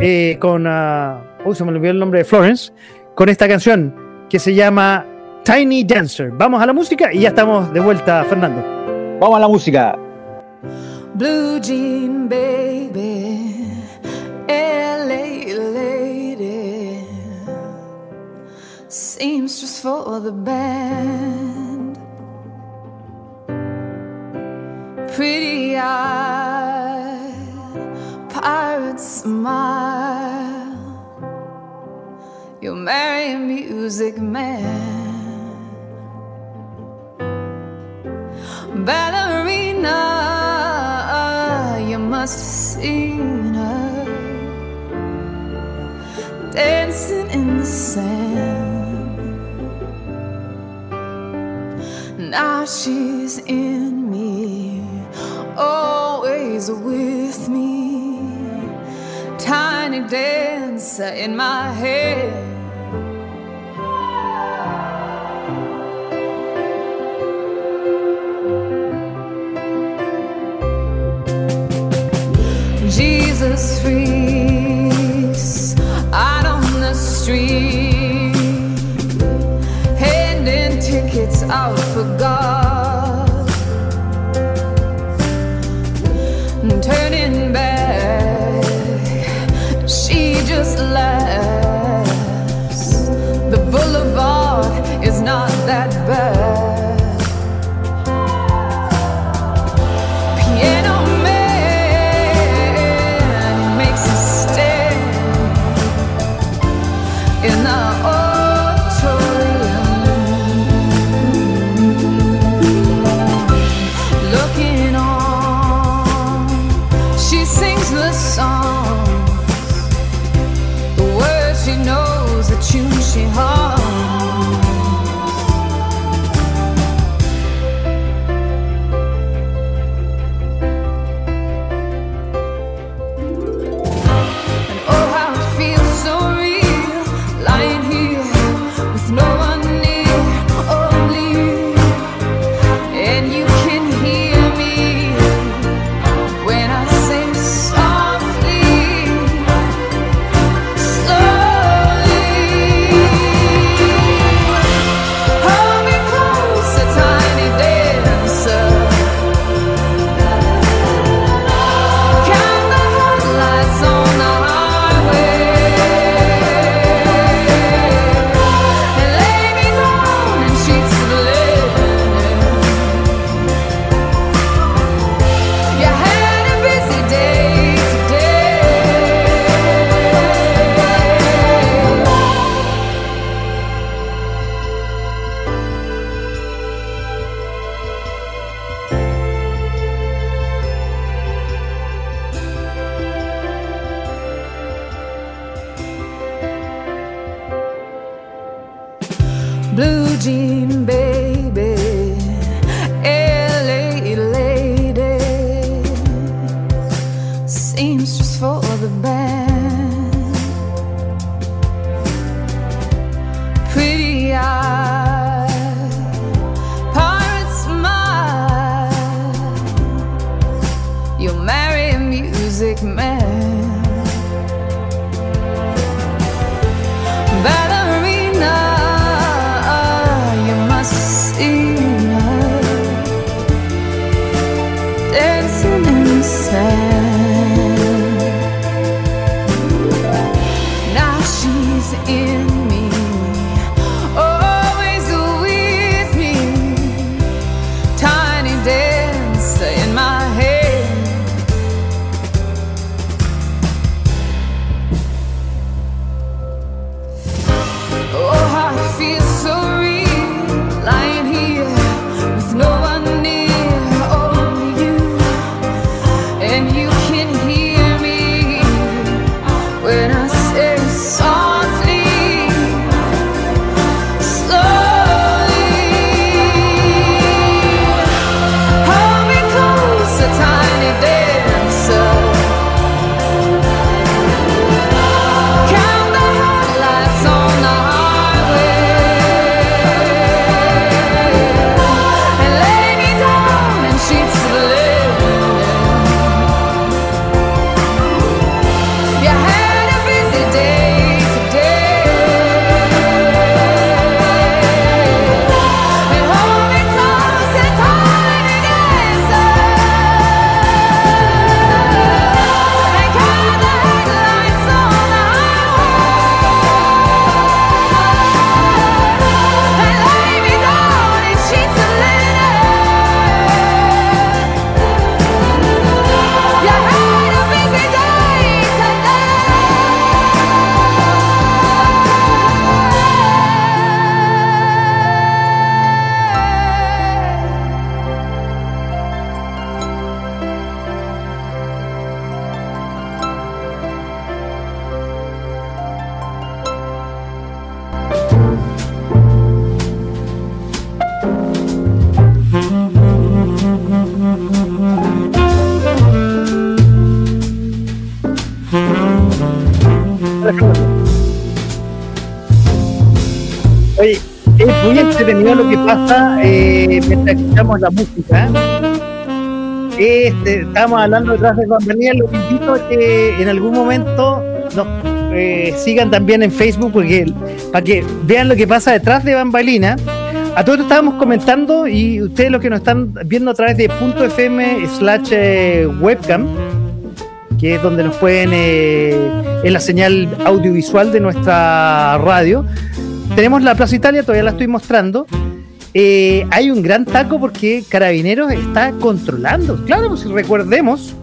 eh, con. ah, uy, se me olvidó el nombre de Florence. Con esta canción que se llama Tiny Dancer. Vamos a la música y ya estamos de vuelta, Fernando. vamos a la música Blue jean baby, LA lady, seamstress for the band. Pretty eye, pirate smile. You'll marry a music man. Ballerina, you must have seen her dancing in the sand. Now she's in me, always with me. Tiny dancer in my head. Freaks out on the street, handing tickets out que pasa eh, mientras escuchamos la música. Este, estamos hablando detrás de bambalinas. Los invito a que en algún momento nos eh, sigan también en Facebook porque para que vean lo que pasa detrás de bambalinas. A todos estábamos comentando y ustedes los que nos están viendo a través de punto .fm slash eh, webcam, que es donde nos pueden, eh, en la señal audiovisual de nuestra radio. Tenemos la Plaza Italia, todavía la estoy mostrando. Eh, hay un gran taco porque Carabineros está controlando. Claro, pues recordemos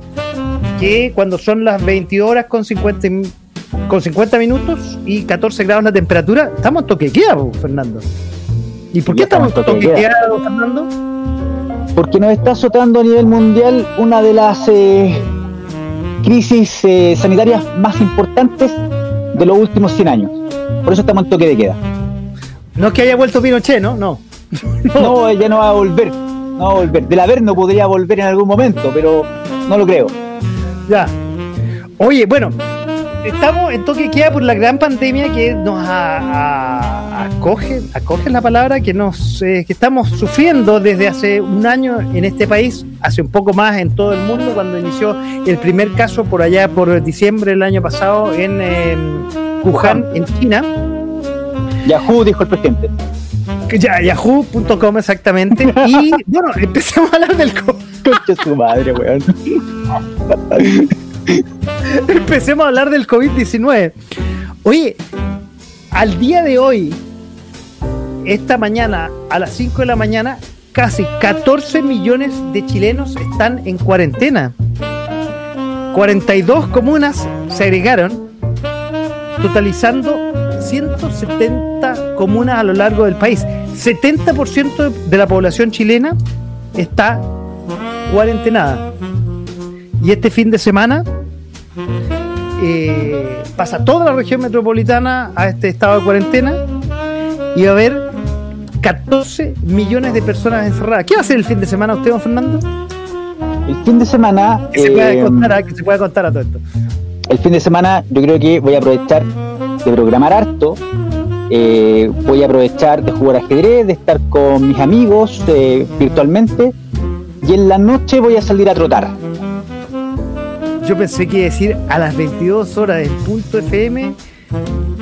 que cuando son las 20 horas con 50, mi- con 50 minutos y 14 grados la temperatura, estamos en toque de queda, pues, Fernando. ¿Y por qué estamos estamos toque queda, Fernando? Porque nos está azotando a nivel mundial una de las eh, crisis eh, sanitarias más importantes de los últimos 100 años. Por eso estamos en toque de queda. No es que haya vuelto Pinochet, ¿no? No. No, ella no va a volver. No va a volver. Del haber no podría volver en algún momento, pero no lo creo. Ya. Oye, bueno, estamos en toque queda por la gran pandemia que nos a- a- acoge, acoge la palabra, que nos eh, que estamos sufriendo desde hace un año en este país, hace un poco más en todo el mundo, cuando inició el primer caso por allá por diciembre del año pasado en eh, Wuhan, en China. Yahoo dijo el presidente. Ya, yahoo.com exactamente. Y bueno, empecemos a hablar del COVID. Concha su madre, weón. Empecemos a hablar del COVID-19. Oye, al día de hoy, esta mañana, a las 5 de la mañana, casi 14 millones de chilenos están en cuarentena. 42 comunas se agregaron, totalizando 170 comunas a lo largo del país. 70% de la población chilena está cuarentenada. Y este fin de semana eh, pasa toda la región metropolitana a este estado de cuarentena y va a haber 14 millones de personas encerradas. ¿Qué va a hacer el fin de semana usted, don Fernando? El fin de semana. Que se pueda eh, contar, a- que se pueda contar a todo esto. el fin de semana yo creo que voy a aprovechar de programar harto. Eh, voy a aprovechar de jugar ajedrez, de estar con mis amigos eh, virtualmente. Y en la noche voy a salir a trotar. Yo pensé que iba a decir a las 22 horas del punto FM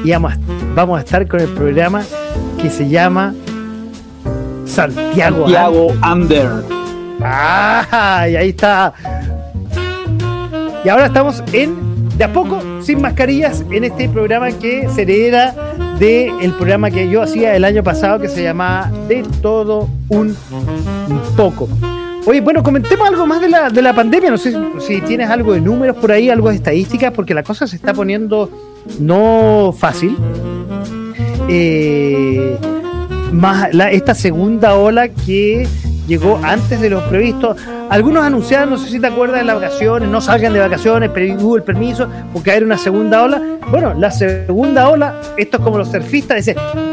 y vamos a, vamos a estar con el programa que se llama Santiago. Santiago Under. Ah, y ahí está. Y ahora estamos en, de a poco, sin mascarillas, en este programa que se hereda del programa que yo hacía el año pasado que se llamaba De todo un poco. Oye, bueno, comentemos algo más de la, de la pandemia. No sé si, tienes algo de números por ahí, algo de estadísticas, porque la cosa se está poniendo no fácil. Eh, más esta segunda ola que llegó antes de lo previsto. Algunos anunciaron, no sé si te acuerdas las vacaciones, no salgan de vacaciones, hubo el permiso porque hay una segunda ola. Bueno, la segunda ola, esto es como los surfistas,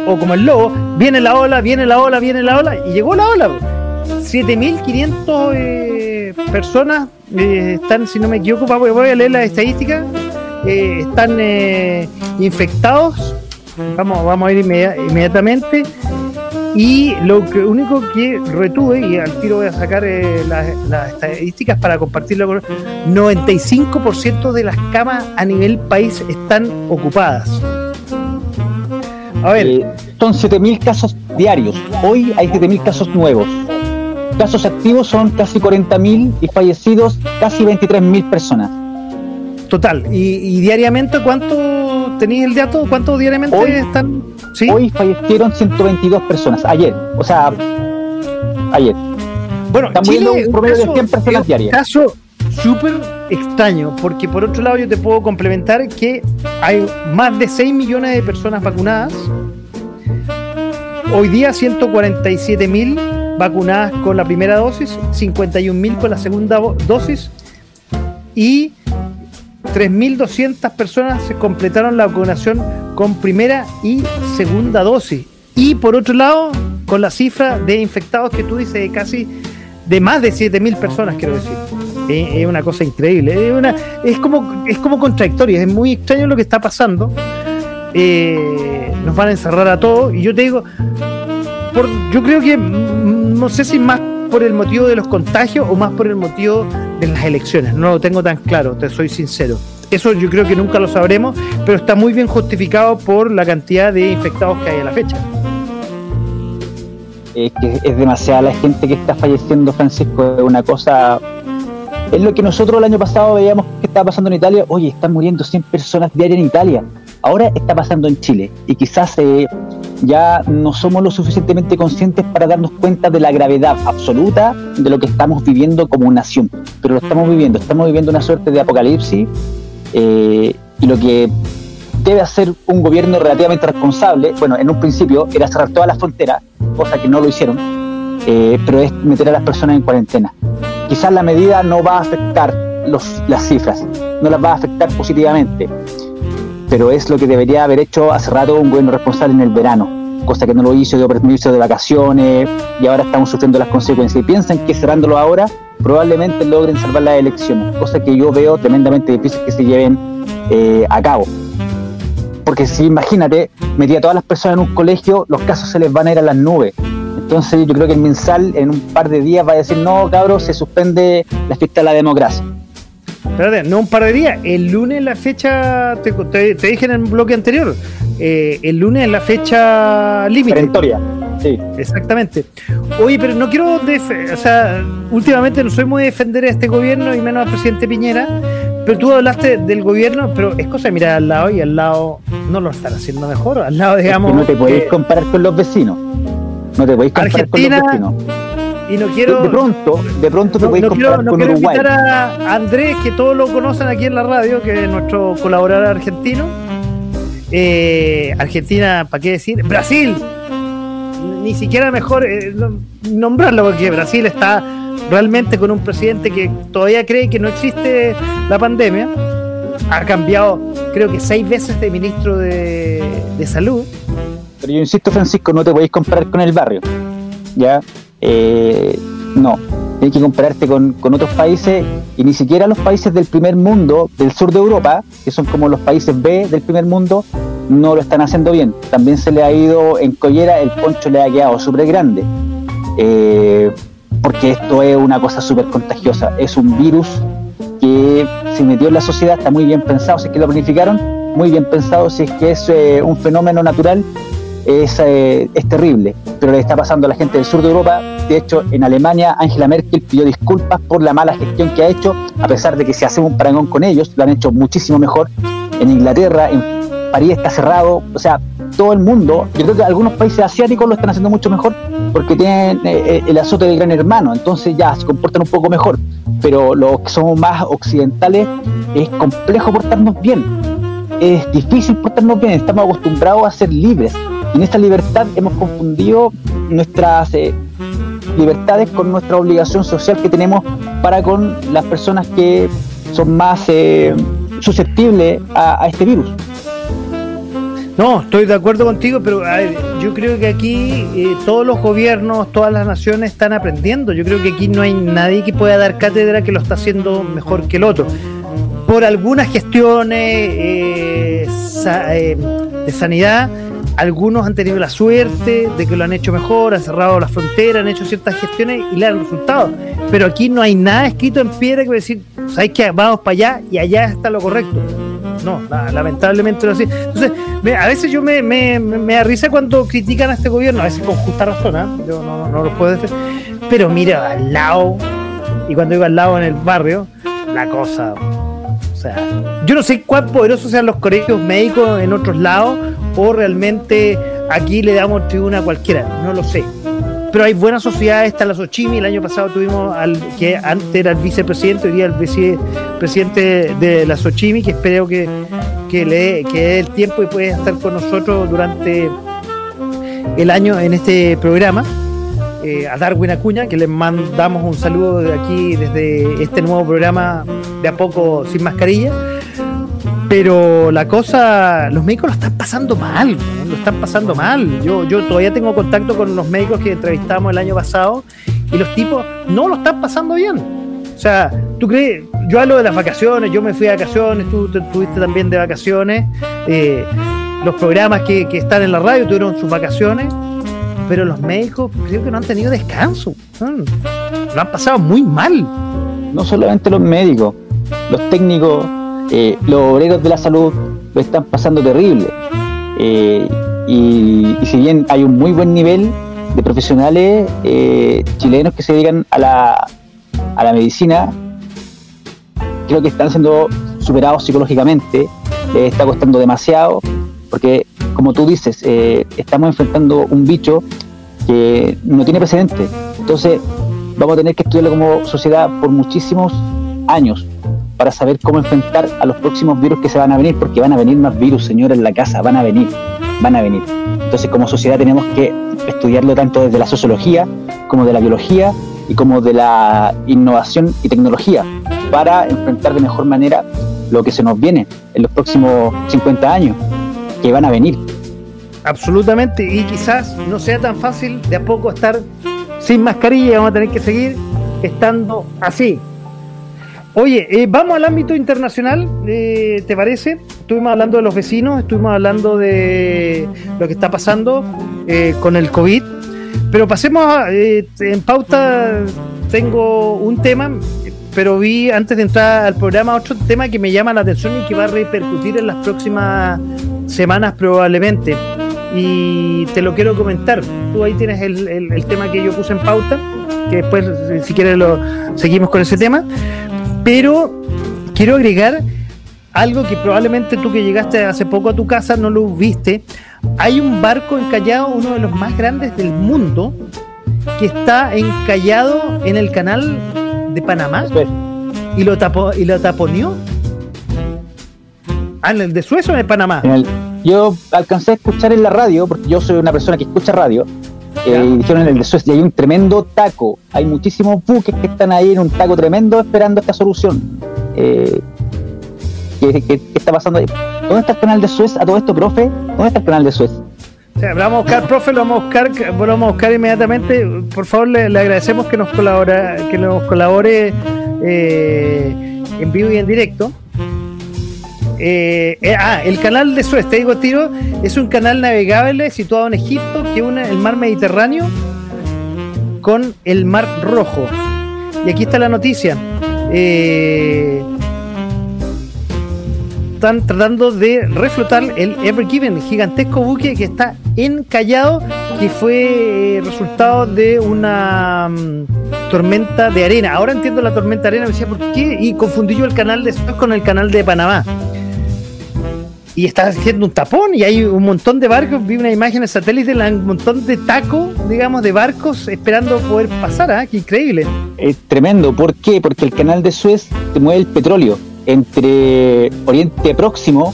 o como el lobo, viene la ola, viene la ola, viene la ola, y llegó la ola. po. 7.500 eh, personas eh, están, si no me equivoco, voy a leer las estadísticas, eh, están eh, infectados. Vamos, vamos a ir inmedia- inmediatamente. Y lo que, único que retuve, y al tiro voy a sacar eh, las, las estadísticas para compartirlo con 95% de las camas a nivel país están ocupadas. A ver, Eh, son 7.000 casos diarios. Hoy hay 7.000 casos nuevos. Casos activos son casi 40.000 y fallecidos casi 23.000 personas. total. Y, y diariamente cuánto tenéis el dato? ¿Cuánto diariamente Hoy- están? ¿Sí? Hoy fallecieron 122 personas. Ayer, o sea, ayer. Bueno, Están Chile muriendo un promedio de caso- 100 personas diarias. caso súper extraño, porque por otro lado yo te puedo complementar que hay más de 6 millones de personas vacunadas. Hoy día 147 mil vacunadas con la primera dosis, 51 mil con la segunda dosis y 3.200 personas se completaron la vacunación con primera y segunda dosis. Y por otro lado, con la cifra de infectados que tú dices de casi de más de 7.000 personas, quiero decir. Es, una cosa increíble. Es, como, es como contradictorio. Es muy extraño lo que está pasando. Eh, nos van a encerrar a todos. Y yo te digo, por, yo creo que mm, no sé si más por el motivo de los contagios o más por el motivo de las elecciones. No lo tengo tan claro, te soy sincero. Eso yo creo que nunca lo sabremos, pero está muy bien justificado por la cantidad de infectados que hay a la fecha. Es que es demasiada la gente que está falleciendo, Francisco. Es una cosa. Es lo que nosotros el año pasado veíamos que estaba pasando en Italia. Oye, están muriendo 100 personas diarias en Italia. Ahora está pasando en Chile. Y quizás eh, ya no somos lo suficientemente conscientes para darnos cuenta de la gravedad absoluta de lo que estamos viviendo como nación. Pero lo estamos viviendo. Estamos viviendo una suerte de apocalipsis. eh, y lo que debe hacer un gobierno relativamente responsable, bueno, en un principio era cerrar todas las fronteras, cosa que no lo hicieron, eh, pero es meter a las personas en cuarentena. Quizás la medida no va a afectar los- las cifras, no las va a afectar positivamente, pero es lo que debería haber hecho hace rato un gobierno responsable en el verano, cosa que no lo hizo, dio permiso de vacaciones y ahora estamos sufriendo las consecuencias. Y piensan que cerrándolo ahora probablemente logren salvar las elecciones, cosa que yo veo tremendamente difícil que se lleven eh, a cabo. Porque si imagínate, metía a todas las personas en un colegio, los casos se les van a ir a las nubes. Entonces yo creo que el mensal en un par de días va a decir, no, cabros, se suspende la fiesta de la democracia. Espérate, no un par de días. El lunes la fecha, te, te- te dije en el bloque anterior, eh, el lunes es la fecha límite. Sí. Exactamente. Oye, pero no quiero, o sea, últimamente no soy muy de defender a este gobierno y menos al presidente Piñera, pero tú hablaste del gobierno, pero es cosa de mirar al lado y al lado no lo están haciendo mejor. Al lado, digamos, no te podéis eh, comparar con los vecinos. No te podéis comparar Argentina, con los vecinos. Y no quiero... de pronto, de pronto te No, no quiero, no con quiero Uruguay. invitar a Andrés, que todos lo conocen aquí en la radio, que es nuestro colaborador argentino. Eh, Argentina, ¿para qué decir? Brasil. Ni siquiera mejor eh, no- nombrarlo, porque Brasil está realmente con un presidente que todavía cree que no existe la pandemia. Ha cambiado, creo que seis veces de ministro de, de salud. Pero yo insisto, Francisco, no te podéis comparar con el barrio. ¿Ya? Eh, no. Tienes que compararte con, con otros países y ni siquiera los países del primer mundo, del sur de Europa, que son como los países B del primer mundo, no lo están haciendo bien. También se le ha ido en collera, el poncho le ha quedado súper grande. Eh, porque esto es una cosa súper contagiosa. Es un virus que se metió en la sociedad, está muy bien pensado, si es que lo planificaron, muy bien pensado, si es que es eh, un fenómeno natural, es, eh, es terrible, pero le está pasando a la gente del sur de Europa. De hecho, en Alemania, Angela Merkel pidió disculpas por la mala gestión que ha hecho, a pesar de que se hace un parangón con ellos, lo han hecho muchísimo mejor. En Inglaterra, en París está cerrado, o sea, todo el mundo, yo creo que algunos países asiáticos lo están haciendo mucho mejor porque tienen eh, eh, el azote del gran hermano, entonces ya se comportan un poco mejor, pero los que somos más occidentales es complejo portarnos bien, es difícil portarnos bien, estamos acostumbrados a ser libres en esta libertad hemos confundido nuestras eh, libertades con nuestra obligación social que tenemos para con las personas que son más eh, susceptibles a, este virus. No, estoy de acuerdo contigo, pero a ver, yo creo que aquí eh, todos los gobiernos, todas las naciones están aprendiendo. Yo creo que aquí no hay nadie que pueda dar cátedra que lo está haciendo mejor que el otro. Por algunas gestiones de sanidad, algunos han tenido la suerte de que lo han hecho mejor, han cerrado la frontera, han hecho ciertas gestiones y le dan resultados. Pero aquí no hay nada escrito en piedra que decir, ¿sabes qué? Vamos para allá y allá está lo correcto. No, la- lamentablemente no es así. Entonces, a veces yo me, me, me- da risa cuando critican a este gobierno, a veces con justa razón, ¿ah? yo no, no lo puedo decir. Pero mira, al lado, y cuando digo al lado en el barrio, la cosa. O sea, yo no sé cuán poderosos sean los colegios médicos en otros lados o realmente aquí le damos tribuna a cualquiera, no lo sé. Pero hay buenas sociedades, está la Sochimi, el año pasado tuvimos al que antes era el vicepresidente, hoy día el vicepresidente de la Sochimi, que espero que, que le que dé el tiempo y pueda estar con nosotros durante el año en este programa. Eh, a Darwin Acuña, que les mandamos un saludo de aquí desde este nuevo programa de a poco sin mascarilla. Pero la cosa, los médicos lo están pasando mal, lo están pasando mal. Yo, yo todavía tengo contacto con los médicos que entrevistamos el año pasado y los tipos no lo están pasando bien. O sea, ¿tú crees? Yo hablo de las vacaciones, yo me fui de vacaciones, tú te- estuviste también de vacaciones. eh, los programas que, que están en la radio tuvieron sus vacaciones, pero los médicos creo que no han tenido descanso. Lo han pasado muy mal. no solamente los médicos, los técnicos, eh, los obreros de la salud lo están pasando terrible. Eh, y, si bien hay un muy buen nivel de profesionales eh, chilenos que se dedican a la, a la medicina, creo que están siendo superados psicológicamente, les está costando demasiado, porque como tú dices, estamos enfrentando un bicho que no tiene precedente. Entonces, vamos a tener que estudiarlo como sociedad por muchísimos años para saber cómo enfrentar a los próximos virus que se van a venir, porque van a venir más virus, señores, en la casa, van a venir, van a venir. Entonces, como sociedad tenemos que estudiarlo tanto desde la sociología como de la biología y como de la innovación y tecnología para enfrentar de mejor manera lo que se nos viene en los próximos 50 años, que van a venir. Absolutamente. Y quizás no sea tan fácil de a poco estar sin mascarilla. Vamos a tener que seguir estando así. Oye, eh, vamos al ámbito internacional, eh, ¿te parece? Estuvimos hablando de los vecinos, estuvimos hablando de lo que está pasando eh, con el COVID, pero pasemos a, en pauta, tengo un tema, pero vi antes de entrar al programa otro tema que me llama la atención y que va a repercutir en las próximas semanas probablemente. Y te lo quiero comentar. Tú ahí tienes el, el- el tema que yo puse en pauta, que después, si quieres, lo seguimos con ese tema. Pero quiero agregar algo que probablemente tú que llegaste hace poco a tu casa no lo viste. Hay un barco encallado, uno de los más grandes del mundo, que está encallado en el canal de Panamá y lo tapó y lo taponeó. Ah, ¿en el de Suez o en el Panamá? En el- yo alcancé a escuchar en la radio, porque yo soy una persona que escucha radio, eh, dijeron en el de Suez, y hay un tremendo taco. Hay muchísimos buques que están ahí en un taco tremendo esperando esta solución. Eh, ¿qué, qué- qué está pasando ahí? ¿Dónde está el canal de Suez a todo esto, profe? ¿Dónde está el canal de Suez? O sea, lo vamos a buscar, profe, lo vamos a buscar, lo vamos a buscar inmediatamente. Por favor, le, le agradecemos que nos colabora, que nos colabore eh, en vivo y en directo. Eh, eh, ah, el canal de Suez, te digo tiro, es un canal navegable situado en Egipto que une el mar Mediterráneo con el mar Rojo. Y aquí está la noticia. Eh, están tratando de reflotar el Ever Given, gigantesco buque que está encallado, que fue resultado de una mm, tormenta de arena. Ahora entiendo la tormenta de arena, me decía, ¿por qué? Y confundí yo el canal de Suez con el canal de Panamá. Y está haciendo un tapón y hay un montón de barcos, vi una imagen de satélite, un montón de tacos, digamos, de barcos esperando poder pasar, ¿ah? Qué increíble. Es tremendo. ¿Por qué? Porque el canal de Suez te mueve el petróleo entre Oriente Próximo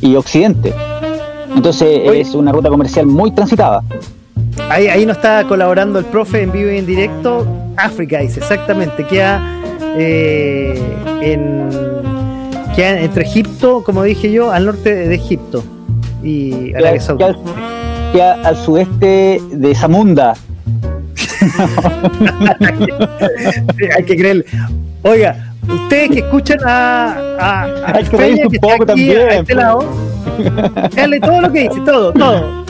y Occidente. Entonces Oye. es una ruta comercial muy transitada. Ahí, ahí nos está colaborando el profe en vivo y en directo. África dice, exactamente. Queda, eh, en, entre Egipto, como dije yo, al norte de Egipto y Arabia Saudita. al, que a- al sudeste de Zamunda. Hay que creerle. Oiga, ustedes que escuchan a, a, a Hay que Peña, reírse un que está poco aquí también, a este pues. lado, créanle todo lo que dice, todo, todo.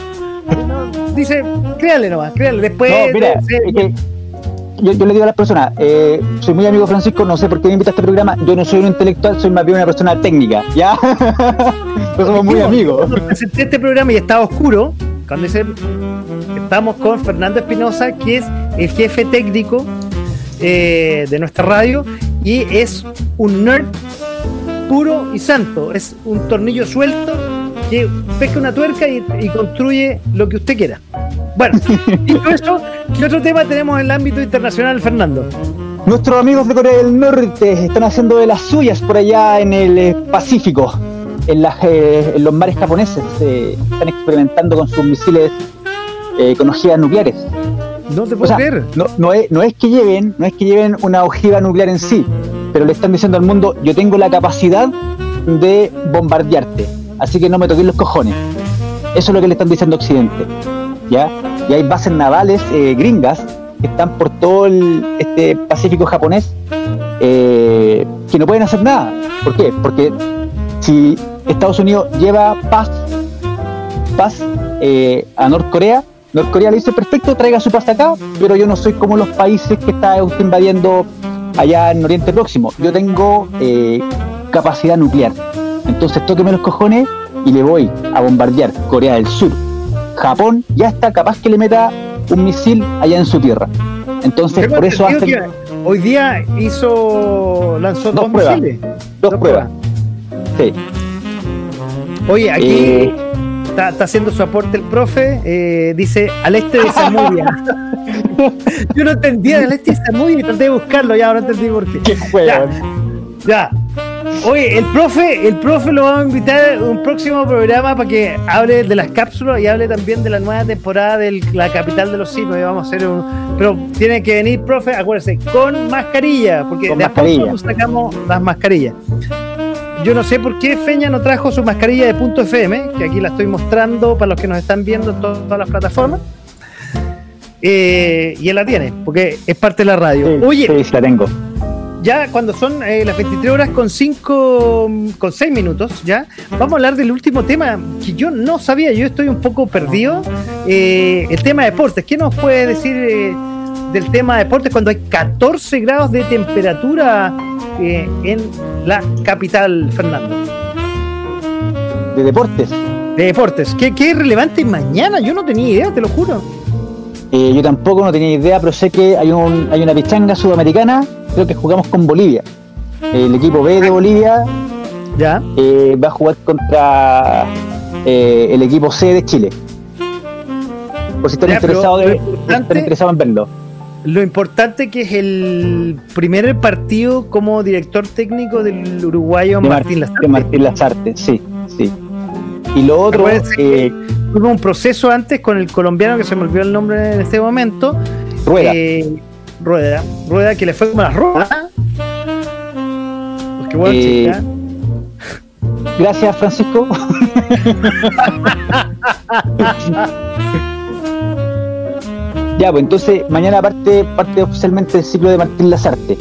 Dice, créanle nomás, créanle. Después, No, mira, de- es que yo, yo le digo a las personas, eh, soy muy amigo Francisco, no sé por qué me invita a este programa, yo no soy un intelectual, soy más bien una persona técnica, ¿ya? no somos muy amigos. Presenté este programa y estaba oscuro, cuando dice, estamos con Fernando Espinosa, que es el jefe técnico eh, de nuestra radio y es un nerd puro y santo. Es un tornillo suelto que pesca una tuerca y, y construye lo que usted quiera. Bueno, dicho eso, ¿qué otro tema tenemos en el ámbito internacional, Fernando? Nuestros amigos de Corea del Norte están haciendo de las suyas por allá en el eh, Pacífico, en, las, eh, en los mares japoneses. eh, están experimentando con sus misiles eh, con ojivas nucleares. No te O puedo sea, creer. no, no es, no es que lleven, no es que lleven una ojiva nuclear en sí, pero le están diciendo al mundo, yo tengo la capacidad de bombardearte, así que no me toques los cojones. Eso es lo que le están diciendo a Occidente. Y hay bases navales eh, gringas que están por todo el, este Pacífico japonés eh, que no pueden hacer nada. ¿Por qué? Porque si Estados Unidos lleva paz, paz eh, a Norcorea, Norcorea le dice perfecto, traiga su paz acá, pero yo no soy como los países que está usted invadiendo allá en Oriente Próximo. Yo tengo eh, capacidad nuclear. Entonces tóqueme los cojones y le voy a bombardear Corea del Sur. Japón ya está capaz que le meta un misil allá en su tierra. Entonces por eso hacen que Hoy día hizo lanzó Dos dos, pruebas. misiles. dos pruebas. Sí. Oye, aquí Eh, está, está haciendo su aporte el profe. eh, dice al este de Zamudia. Yo no entendía al este de Zamudia y traté de buscarlo, ya ahora entendí por qué. qué juego. Ya. Ya. Oye, el profe, el profe lo vamos a invitar a un próximo programa para que hable de las cápsulas y hable también de la nueva temporada de la capital de los simios. Y Vamos a hacer un. Pero tiene que venir, profe, acuérdese, con mascarilla, porque Con de a poco mascarilla. nos sacamos las mascarillas. Yo no sé por qué Feña no trajo su mascarilla de punto FM, que aquí la estoy mostrando para los que nos están viendo en to- todas las plataformas. Eh, y él la tiene, porque es parte de la radio. Sí, Oye, sí, sí, la tengo. Ya cuando son eh, las 23 horas con 5 con 6 minutos ya vamos a hablar del último tema que yo no sabía yo estoy un poco perdido. Eh, el tema de deportes. ¿qué nos puede decir eh, del tema de deportes cuando hay 14 grados de temperatura en la capital Fernando De deportes. de deportes. ¿Qué, qué es relevante mañana yo no tenía idea te lo juro. Yo tampoco no tenía idea, pero sé que hay, un, hay una pichanga sudamericana. Creo que jugamos con Bolivia. El equipo B de Bolivia ya eh, va a jugar contra eh, el equipo C de Chile. Por si están Ya, interesados de- están interesados en verlo. Lo importante que es el primer partido como director técnico del uruguayo De, Martín Lazarte. Martín Lazarte, sí, sí. Y lo otro, que eh, Tuvo un proceso antes con el colombiano que se me olvidó el nombre en este momento. Rueda. Eh, Rueda. Rueda que le fue como la rueda. Pues qué bueno, Eh. Gracias, Francisco. ya, pues entonces mañana parte, parte oficialmente el ciclo de Martín Lazarte.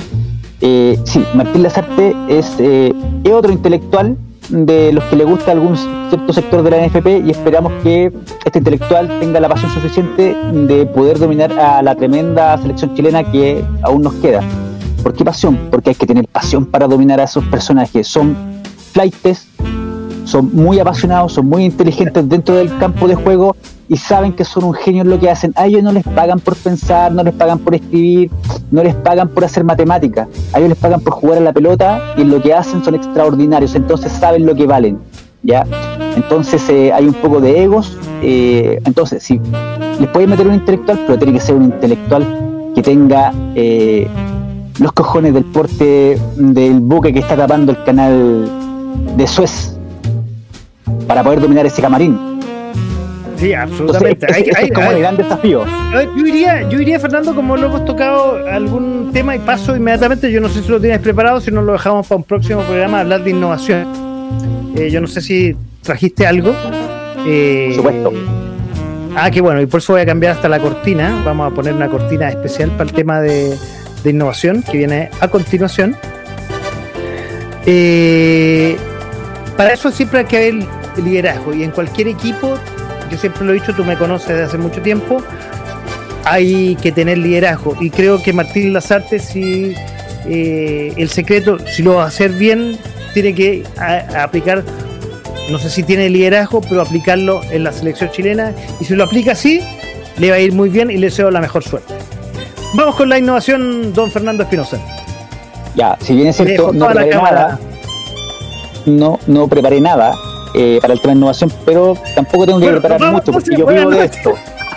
Eh, sí, Martín Lazarte es, eh, es otro intelectual de los que le gusta algún cierto sector de la NFP y esperamos que este intelectual tenga la pasión suficiente de poder dominar a la tremenda selección chilena que aún nos queda. ¿Por qué pasión? Porque hay que tener pasión para dominar a esos personajes. Son flightes, son muy apasionados, son muy inteligentes dentro del campo de juego y saben que son un genio en lo que hacen. A ellos no les pagan por pensar, no les pagan por escribir, no les pagan por hacer matemáticas. A ellos les pagan por jugar a la pelota y en lo que hacen son extraordinarios, entonces saben lo que valen. ¿ya? Entonces eh, hay un poco de egos. eh, entonces, sí, les pueden meter un intelectual, pero tiene que ser un intelectual que tenga eh, los cojones del porte del buque que está tapando el canal de Suez para poder dominar ese camarín. Sí, Entonces, absolutamente. ese, Hay- es como hay- el gran desafío. Yo iría, yo iría, Fernando, como lo hemos tocado algún tema y paso inmediatamente. Yo no sé si lo tienes preparado, si no lo dejamos para un próximo programa hablar de innovación. Eh, yo no sé si trajiste algo. Eh, Por supuesto. Ah, qué bueno, y por eso voy a cambiar hasta la cortina. Vamos a poner una cortina especial para el tema de, de innovación que viene a continuación. Eh, para eso siempre hay que haber liderazgo y en cualquier equipo, yo siempre lo he dicho, tú me conoces desde hace mucho tiempo, hay que tener liderazgo y creo que Martín Lazarte si eh, el secreto, si lo va a hacer bien, tiene que a- a aplicar, no sé si tiene liderazgo, pero aplicarlo en la selección chilena y si lo aplica así, le va a ir muy bien y le deseo la mejor suerte. Vamos con la innovación, don Fernando Espinosa. Ya, si bien es cierto, no cámara. nada, no, no preparé nada eh, para el tema de innovación, pero tampoco tengo que Bueno, preparar mucho porque yo vivo de esto.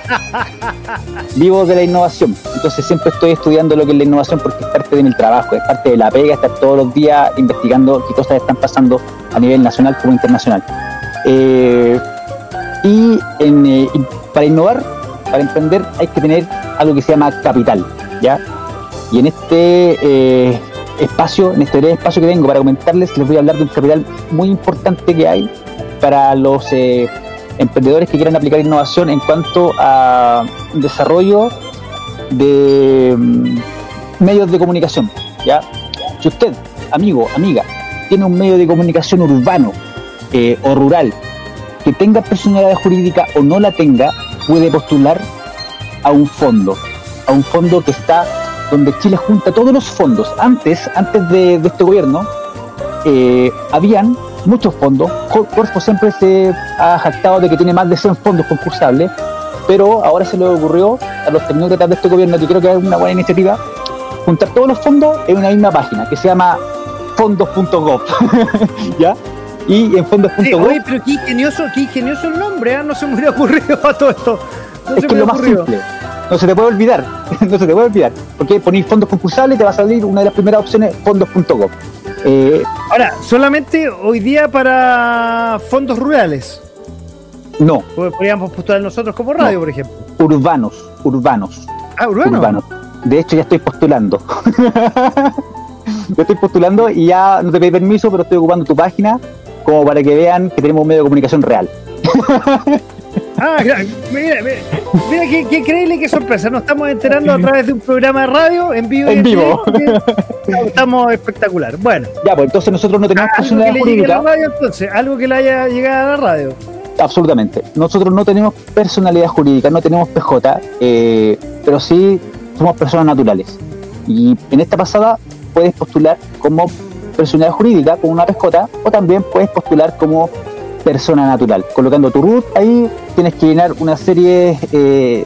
vivo de la innovación, entonces siempre estoy estudiando lo que es la innovación porque es parte de mi trabajo, es parte de la pega, estar todos los días investigando qué cosas están pasando a nivel nacional como internacional. Eh, y, en, eh, para innovar, para emprender, hay que tener algo que se llama capital, ¿ya? Y en este eh, espacio, en este espacio que tengo para comentarles, les voy a hablar de un capital muy importante que hay para los eh, emprendedores que quieran aplicar innovación en cuanto a desarrollo de mm, medios de comunicación, ¿ya? Si usted, amigo, amiga, tiene un medio de comunicación urbano eh, o rural que tenga personalidad jurídica o no la tenga, puede postular a un fondo, a un fondo que está donde Chile junta todos los fondos. Antes, antes de, de este gobierno, eh, habían muchos fondos. Cor- Corfo siempre se ha jactado de que tiene más de 100 fondos concursables, pero ahora se le ocurrió a los tecnócratas de este gobierno, que creo que es una buena iniciativa, juntar todos los fondos en una misma página que se llama fondos.gov. ¿Ya? Y en fondos.gov Sí, oye, pero qué ingenioso, qué ingenioso el nombre, ¿ah? no se me hubiera ocurrido a todo esto. No es se que me lo más simple. No se te puede olvidar. no se te puede olvidar. Porque ponéis fondos concursables te va a salir una de las primeras opciones, fondos.gov. Eh, Ahora, solamente hoy día para fondos rurales. no, Pod- Podríamos postular nosotros como radio, No. por ejemplo. urbanos, urbanos. Ah, urbano. urbanos. De hecho, ya estoy postulando. Yo estoy postulando y ya no te pedí permiso, pero estoy ocupando tu página como para que vean que tenemos un medio de comunicación real. Ah, mira, mira, mira qué, qué increíble, qué sorpresa. Nos estamos enterando a través de un programa de radio en vivo. y En vivo. Estamos espectacular. Bueno, Ya, pues entonces nosotros no tenemos personalidad le llegue a la jurídica. radio entonces, algo que le haya llegado a la radio. Absolutamente. Nosotros no tenemos personalidad jurídica, no tenemos PJ, eh, pero sí somos personas naturales. Y en esta pasada puedes postular como personalidad jurídica, como una PJ, o también puedes postular como persona natural. Colocando tu root ahí, tienes que llenar una serie eh,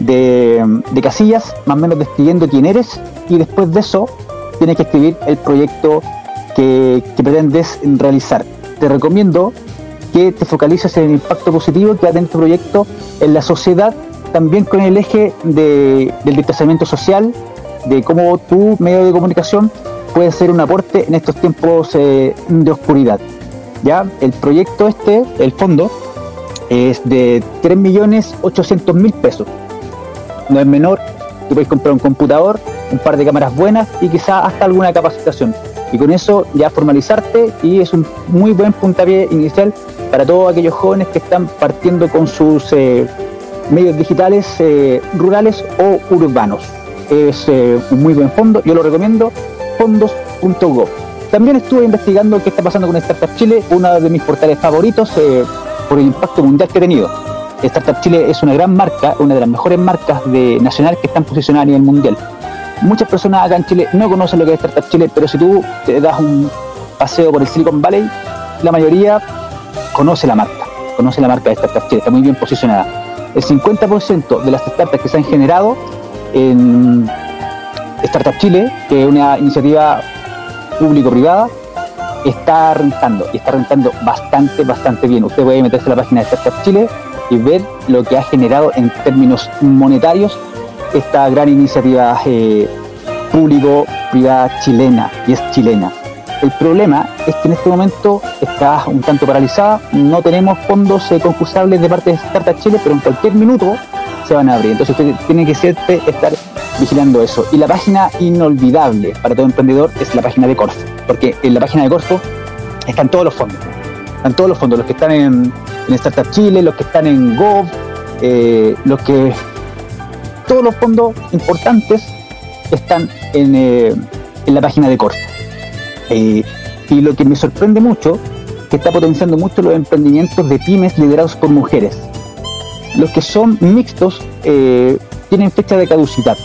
de, casillas, más o menos describiendo quién eres, y después de eso tienes que escribir el proyecto que, que pretendes realizar. Te recomiendo que te focalices en el impacto positivo que va a tener tu proyecto en la sociedad, también con el eje de- del desplazamiento social, de cómo tu medio de comunicación puede ser un aporte en estos tiempos eh, de oscuridad. Ya, el proyecto este, el fondo, es de 3.800.000 pesos. No es menor, tú puedes comprar un computador, un par de cámaras buenas y quizá hasta alguna capacitación. Y con eso ya formalizarte y es un muy buen puntapié inicial para todos aquellos jóvenes que están partiendo con sus eh, medios digitales eh, rurales o urbanos. Es eh, un muy buen fondo, yo lo recomiendo, fondos.gov. También estuve investigando qué está pasando con Startup Chile, uno de mis portales favoritos eh, por el impacto mundial que ha tenido. Startup Chile es una gran marca, una de las mejores marcas de nacional que están posicionadas a nivel mundial. Muchas personas acá en Chile no conocen lo que es Startup Chile, pero si tú te das un paseo por el Silicon Valley, la mayoría conoce la marca, conoce la marca de Startup Chile, está muy bien posicionada. El 50% de las startups que se han generado en Startup Chile, que es una iniciativa público-privada, está rentando y está rentando bastante, bastante bien. Usted puede meterse a la página de Startup Chile y ver lo que ha generado en términos monetarios esta gran iniciativa eh, público-privada chilena y es chilena. El problema es que en este momento está un tanto paralizada, no tenemos fondos eh, concursables de parte de Startup Chile, pero en cualquier minuto se van a abrir. Entonces usted tiene que siempre estar vigilando eso. Y la página inolvidable para todo emprendedor es la página de Corfo, porque en la página de Corfo están todos los fondos. Están todos los fondos, los que están en, en Startup Chile, los que están en Gov, eh, los que... Todos los fondos importantes están en, eh, en la página de Corfo. Eh, y lo que me sorprende mucho, que está potenciando mucho los emprendimientos de pymes liderados por mujeres. Los que son mixtos tienen fecha de caducidad,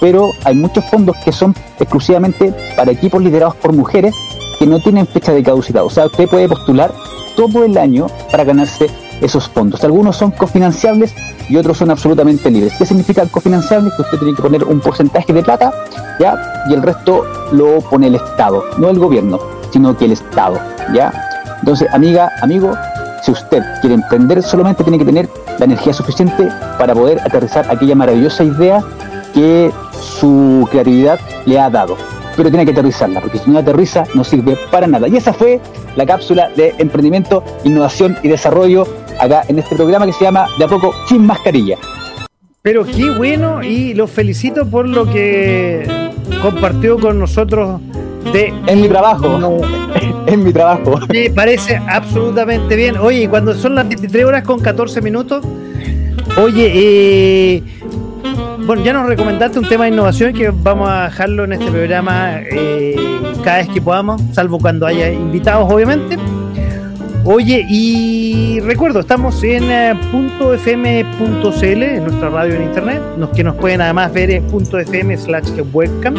pero hay muchos fondos que son exclusivamente para equipos liderados por mujeres que no tienen fecha de caducidad. O sea, usted puede postular todo el año para ganarse esos fondos. Algunos son cofinanciables y otros son absolutamente libres. ¿Qué significa cofinanciable? Que usted tiene que poner un porcentaje de plata, ¿ya? Y el resto lo pone el Estado, no el gobierno, sino que el Estado, ¿ya? Entonces, amiga, amigo, si usted quiere emprender, solamente tiene que tener la energía suficiente para poder aterrizar aquella maravillosa idea que su creatividad le ha dado. Pero tiene que aterrizarla, porque si no aterriza no sirve para nada. Y esa fue la cápsula de emprendimiento, innovación y desarrollo acá en este programa que se llama De a poco sin mascarilla. Pero qué bueno y los felicito por lo que compartió con nosotros de En mi trabajo, en mi trabajo. Me parece absolutamente bien. Oye, cuando son las 23 horas con 14 minutos, oye, eh, bueno, ya nos recomendaste un tema de innovación que vamos a dejarlo en este programa eh, cada vez que podamos, salvo cuando haya invitados, obviamente. Oye, y recuerdo, estamos en eh, .fm.cl, en nuestra radio en internet, los que nos pueden además ver en .fm slash webcam.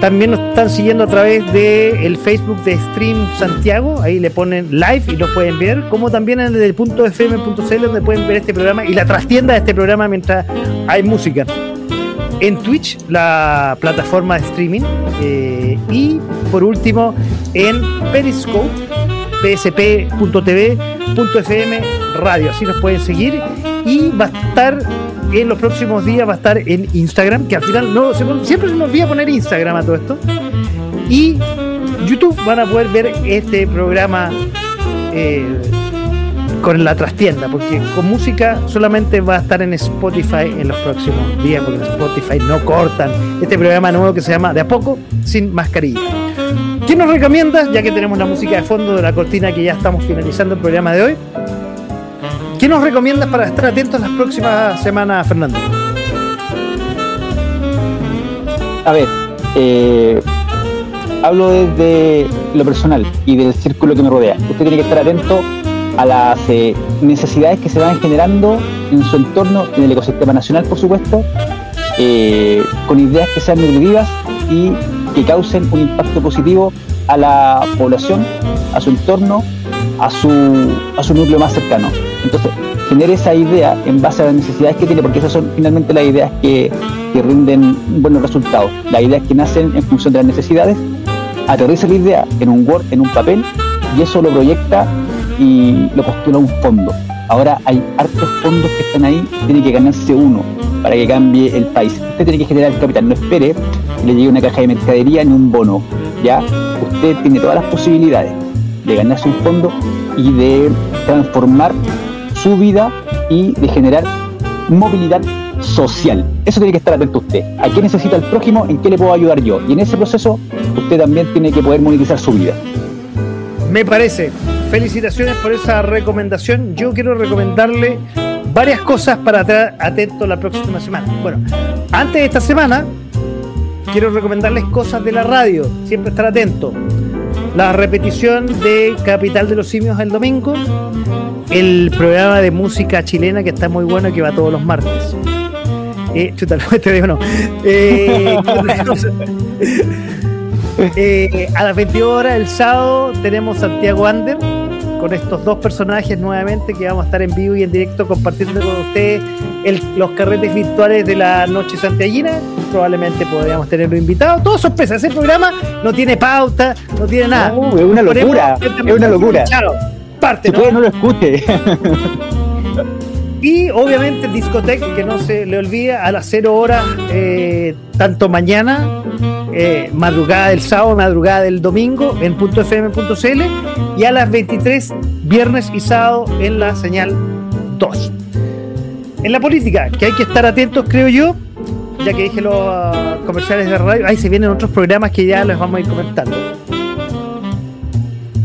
También nos están siguiendo a través del el Facebook de Stream Santiago, ahí le ponen live y lo pueden ver, como también en el punto .fm.cl donde pueden ver este programa y la trastienda de este programa mientras hay música. En Twitch, la plataforma de streaming, eh, y por último en Periscope, psp.tv.fm radio, así nos pueden seguir y va a estar en los próximos días va a estar en Instagram, que al final no siempre se nos olvida poner Instagram a todo esto. Y YouTube van a poder ver este programa eh, con la trastienda, porque con música solamente va a estar en Spotify en los próximos días, porque en Spotify no cortan este programa nuevo que se llama De a poco sin mascarilla. ¿Qué nos recomiendas, ya que tenemos la música de fondo de la cortina que ya estamos finalizando el programa de hoy? ¿Qué nos recomiendas para estar atentos las próximas semanas, Fernando? A ver, eh, hablo desde lo personal y del círculo que me rodea. Usted tiene que estar atento a las eh, necesidades que se van generando en su entorno, en el ecosistema nacional, por supuesto, eh, con ideas que sean nutritivas y que causen un impacto positivo a la población, a su entorno, a su, a su núcleo más cercano. Entonces, genere esa idea en base a las necesidades que tiene, porque esas son finalmente las ideas que, que rinden buenos resultados. Las ideas que nacen en función de las necesidades, aterriza la idea en un Word, en un papel, y eso lo proyecta y lo postula un fondo. Ahora hay hartos fondos que están ahí, tiene que ganarse uno para que cambie el país. Usted tiene que generar el capital, no espere que le llegue una caja de mercadería ni un bono. Ya, usted tiene todas las posibilidades de ganarse un fondo y de transformar su vida y de generar movilidad social. Eso tiene que estar atento usted. ¿A qué necesita el prójimo? ¿En qué le puedo ayudar yo? Y en ese proceso usted también tiene que poder monetizar su vida. Me parece. Felicitaciones por esa recomendación. Yo quiero recomendarle varias cosas para estar atento la próxima semana. Bueno, antes de esta semana, quiero recomendarles cosas de la radio. Siempre estar atento. La repetición de Capital de los Simios el domingo. El programa de música chilena que está muy bueno y que va todos los martes. Eh, chuta, no, este video no. Eh. Eh, a las 22 horas el sábado tenemos Santiago Ander con estos dos personajes nuevamente que vamos a estar en vivo y en directo compartiendo con ustedes el- los carretes virtuales de la noche santiaguina. Probablemente podríamos tenerlo invitado. Todo sorpresa. Ese programa no tiene pauta, no tiene nada. No, es una Ponemos- locura, es una locura. Parte, ¿no? no lo escuche. Y obviamente Discotec, que no se le olvide, a las 0 horas, eh, tanto mañana, eh, madrugada del sábado, madrugada del domingo, en .fm.cl, y a las 23, viernes y sábado, en la señal 2. En la política, que hay que estar atentos, creo yo, ya que dije los ah, comerciales de radio, ahí se vienen otros programas que ya les vamos a ir comentando.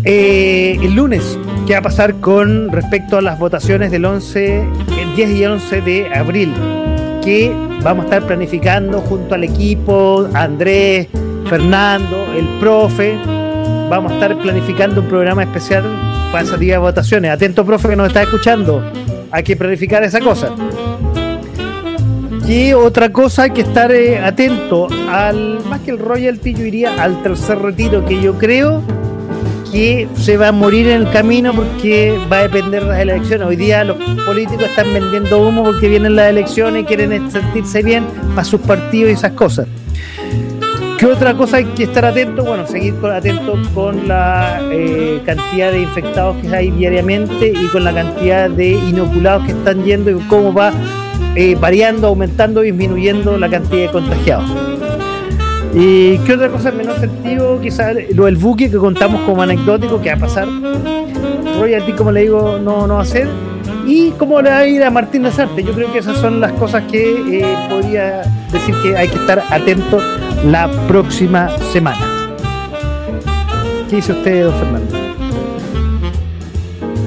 Eh, el lunes, ¿qué va a pasar con respecto a las votaciones del 11, el 10 y 11 de abril? Que vamos a estar planificando junto al equipo, Andrés, Fernando, el profe. Vamos a estar planificando un programa especial para ese día de votaciones. Atento, profe, que nos está escuchando. Hay que planificar esa cosa. Y otra cosa, hay que estar eh, atento al, más que el royalty, yo iría al tercer retiro, que yo creo que se va a morir en el camino porque va a depender de las elecciones. Hoy día los políticos están vendiendo humo porque vienen las elecciones y quieren sentirse bien para sus partidos y esas cosas. ¿Qué otra cosa hay que estar atento? Bueno, seguir atento con la eh, cantidad de infectados que hay diariamente y con la cantidad de inoculados que están yendo y cómo va eh, variando, aumentando, disminuyendo la cantidad de contagiados. ¿Y qué otra cosa en menor sentido? Quizás lo del buque que contamos como anecdótico, que va a pasar. Royalty, como le digo, no, no va a ser. Y cómo le va a ir a Martín Lazarte. Yo creo que esas son las cosas que eh, podría decir que hay que estar atento la próxima semana. ¿Qué dice usted, don Fernando?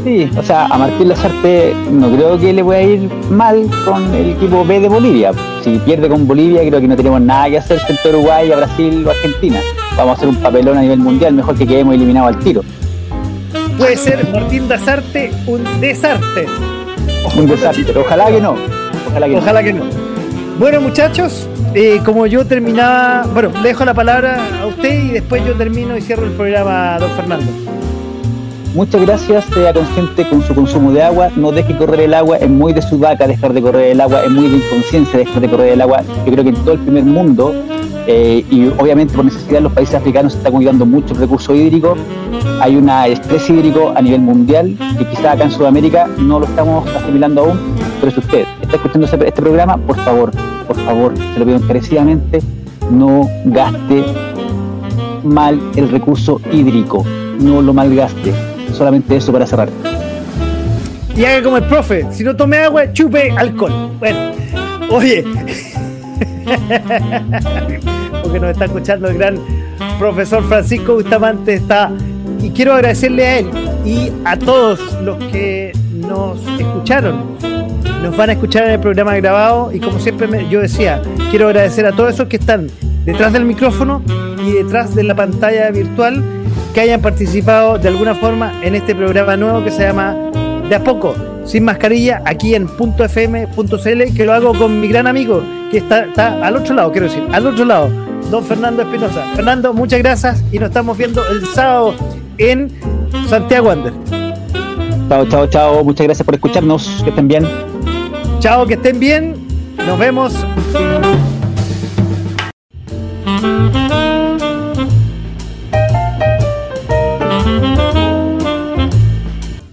Sí, o sea, a Martín Lazarte no creo que le pueda ir mal con el equipo B de Bolivia. Si pierde con Bolivia, creo que no tenemos nada que hacer frente a Uruguay, a Brasil o Argentina. Vamos a hacer un papelón a nivel mundial, mejor que quedemos eliminados al tiro. Puede ser Martín Dazarte un desarte. Un. Ojalá que no. Ojalá que no. Ojalá que no. Bueno, muchachos, eh, como yo terminaba, bueno, le dejo la palabra a usted y después yo termino y cierro el programa, don Fernando. Muchas gracias, sea consciente con su consumo de agua, no deje correr el agua, es muy de sudaca dejar de correr el agua, es muy de inconsciencia dejar de correr el agua. Yo creo que en todo el primer mundo, eh, y obviamente por necesidad los países africanos se está cuidando mucho el recurso hídrico, hay un estrés hídrico a nivel mundial, que quizás acá en Sudamérica no lo estamos asimilando aún, pero si usted está escuchando este programa, por favor, por favor, se lo pido encarecidamente, no gaste mal el recurso hídrico, no lo malgaste. Solamente eso para cerrar. Y haga como el profe, si no tome agua, chupe alcohol. Bueno, oye, porque nos está escuchando el gran profesor Francisco Bustamante está y quiero agradecerle a él y a todos los que nos escucharon. Nos van a escuchar en el programa grabado y como siempre me- yo decía, quiero agradecer a todos esos que están detrás del micrófono y detrás de la pantalla virtual que hayan participado de alguna forma en este programa nuevo que se llama De a poco, sin mascarilla, aquí en .fm.cl, que lo hago con mi gran amigo que está, está al otro lado, quiero decir, al otro lado, don Fernando Espinosa. Fernando, muchas gracias y nos estamos viendo el sábado en Santiago Wander. Chao, chao, chao. Muchas gracias por escucharnos. Que estén bien. Chao, que estén bien. Nos vemos.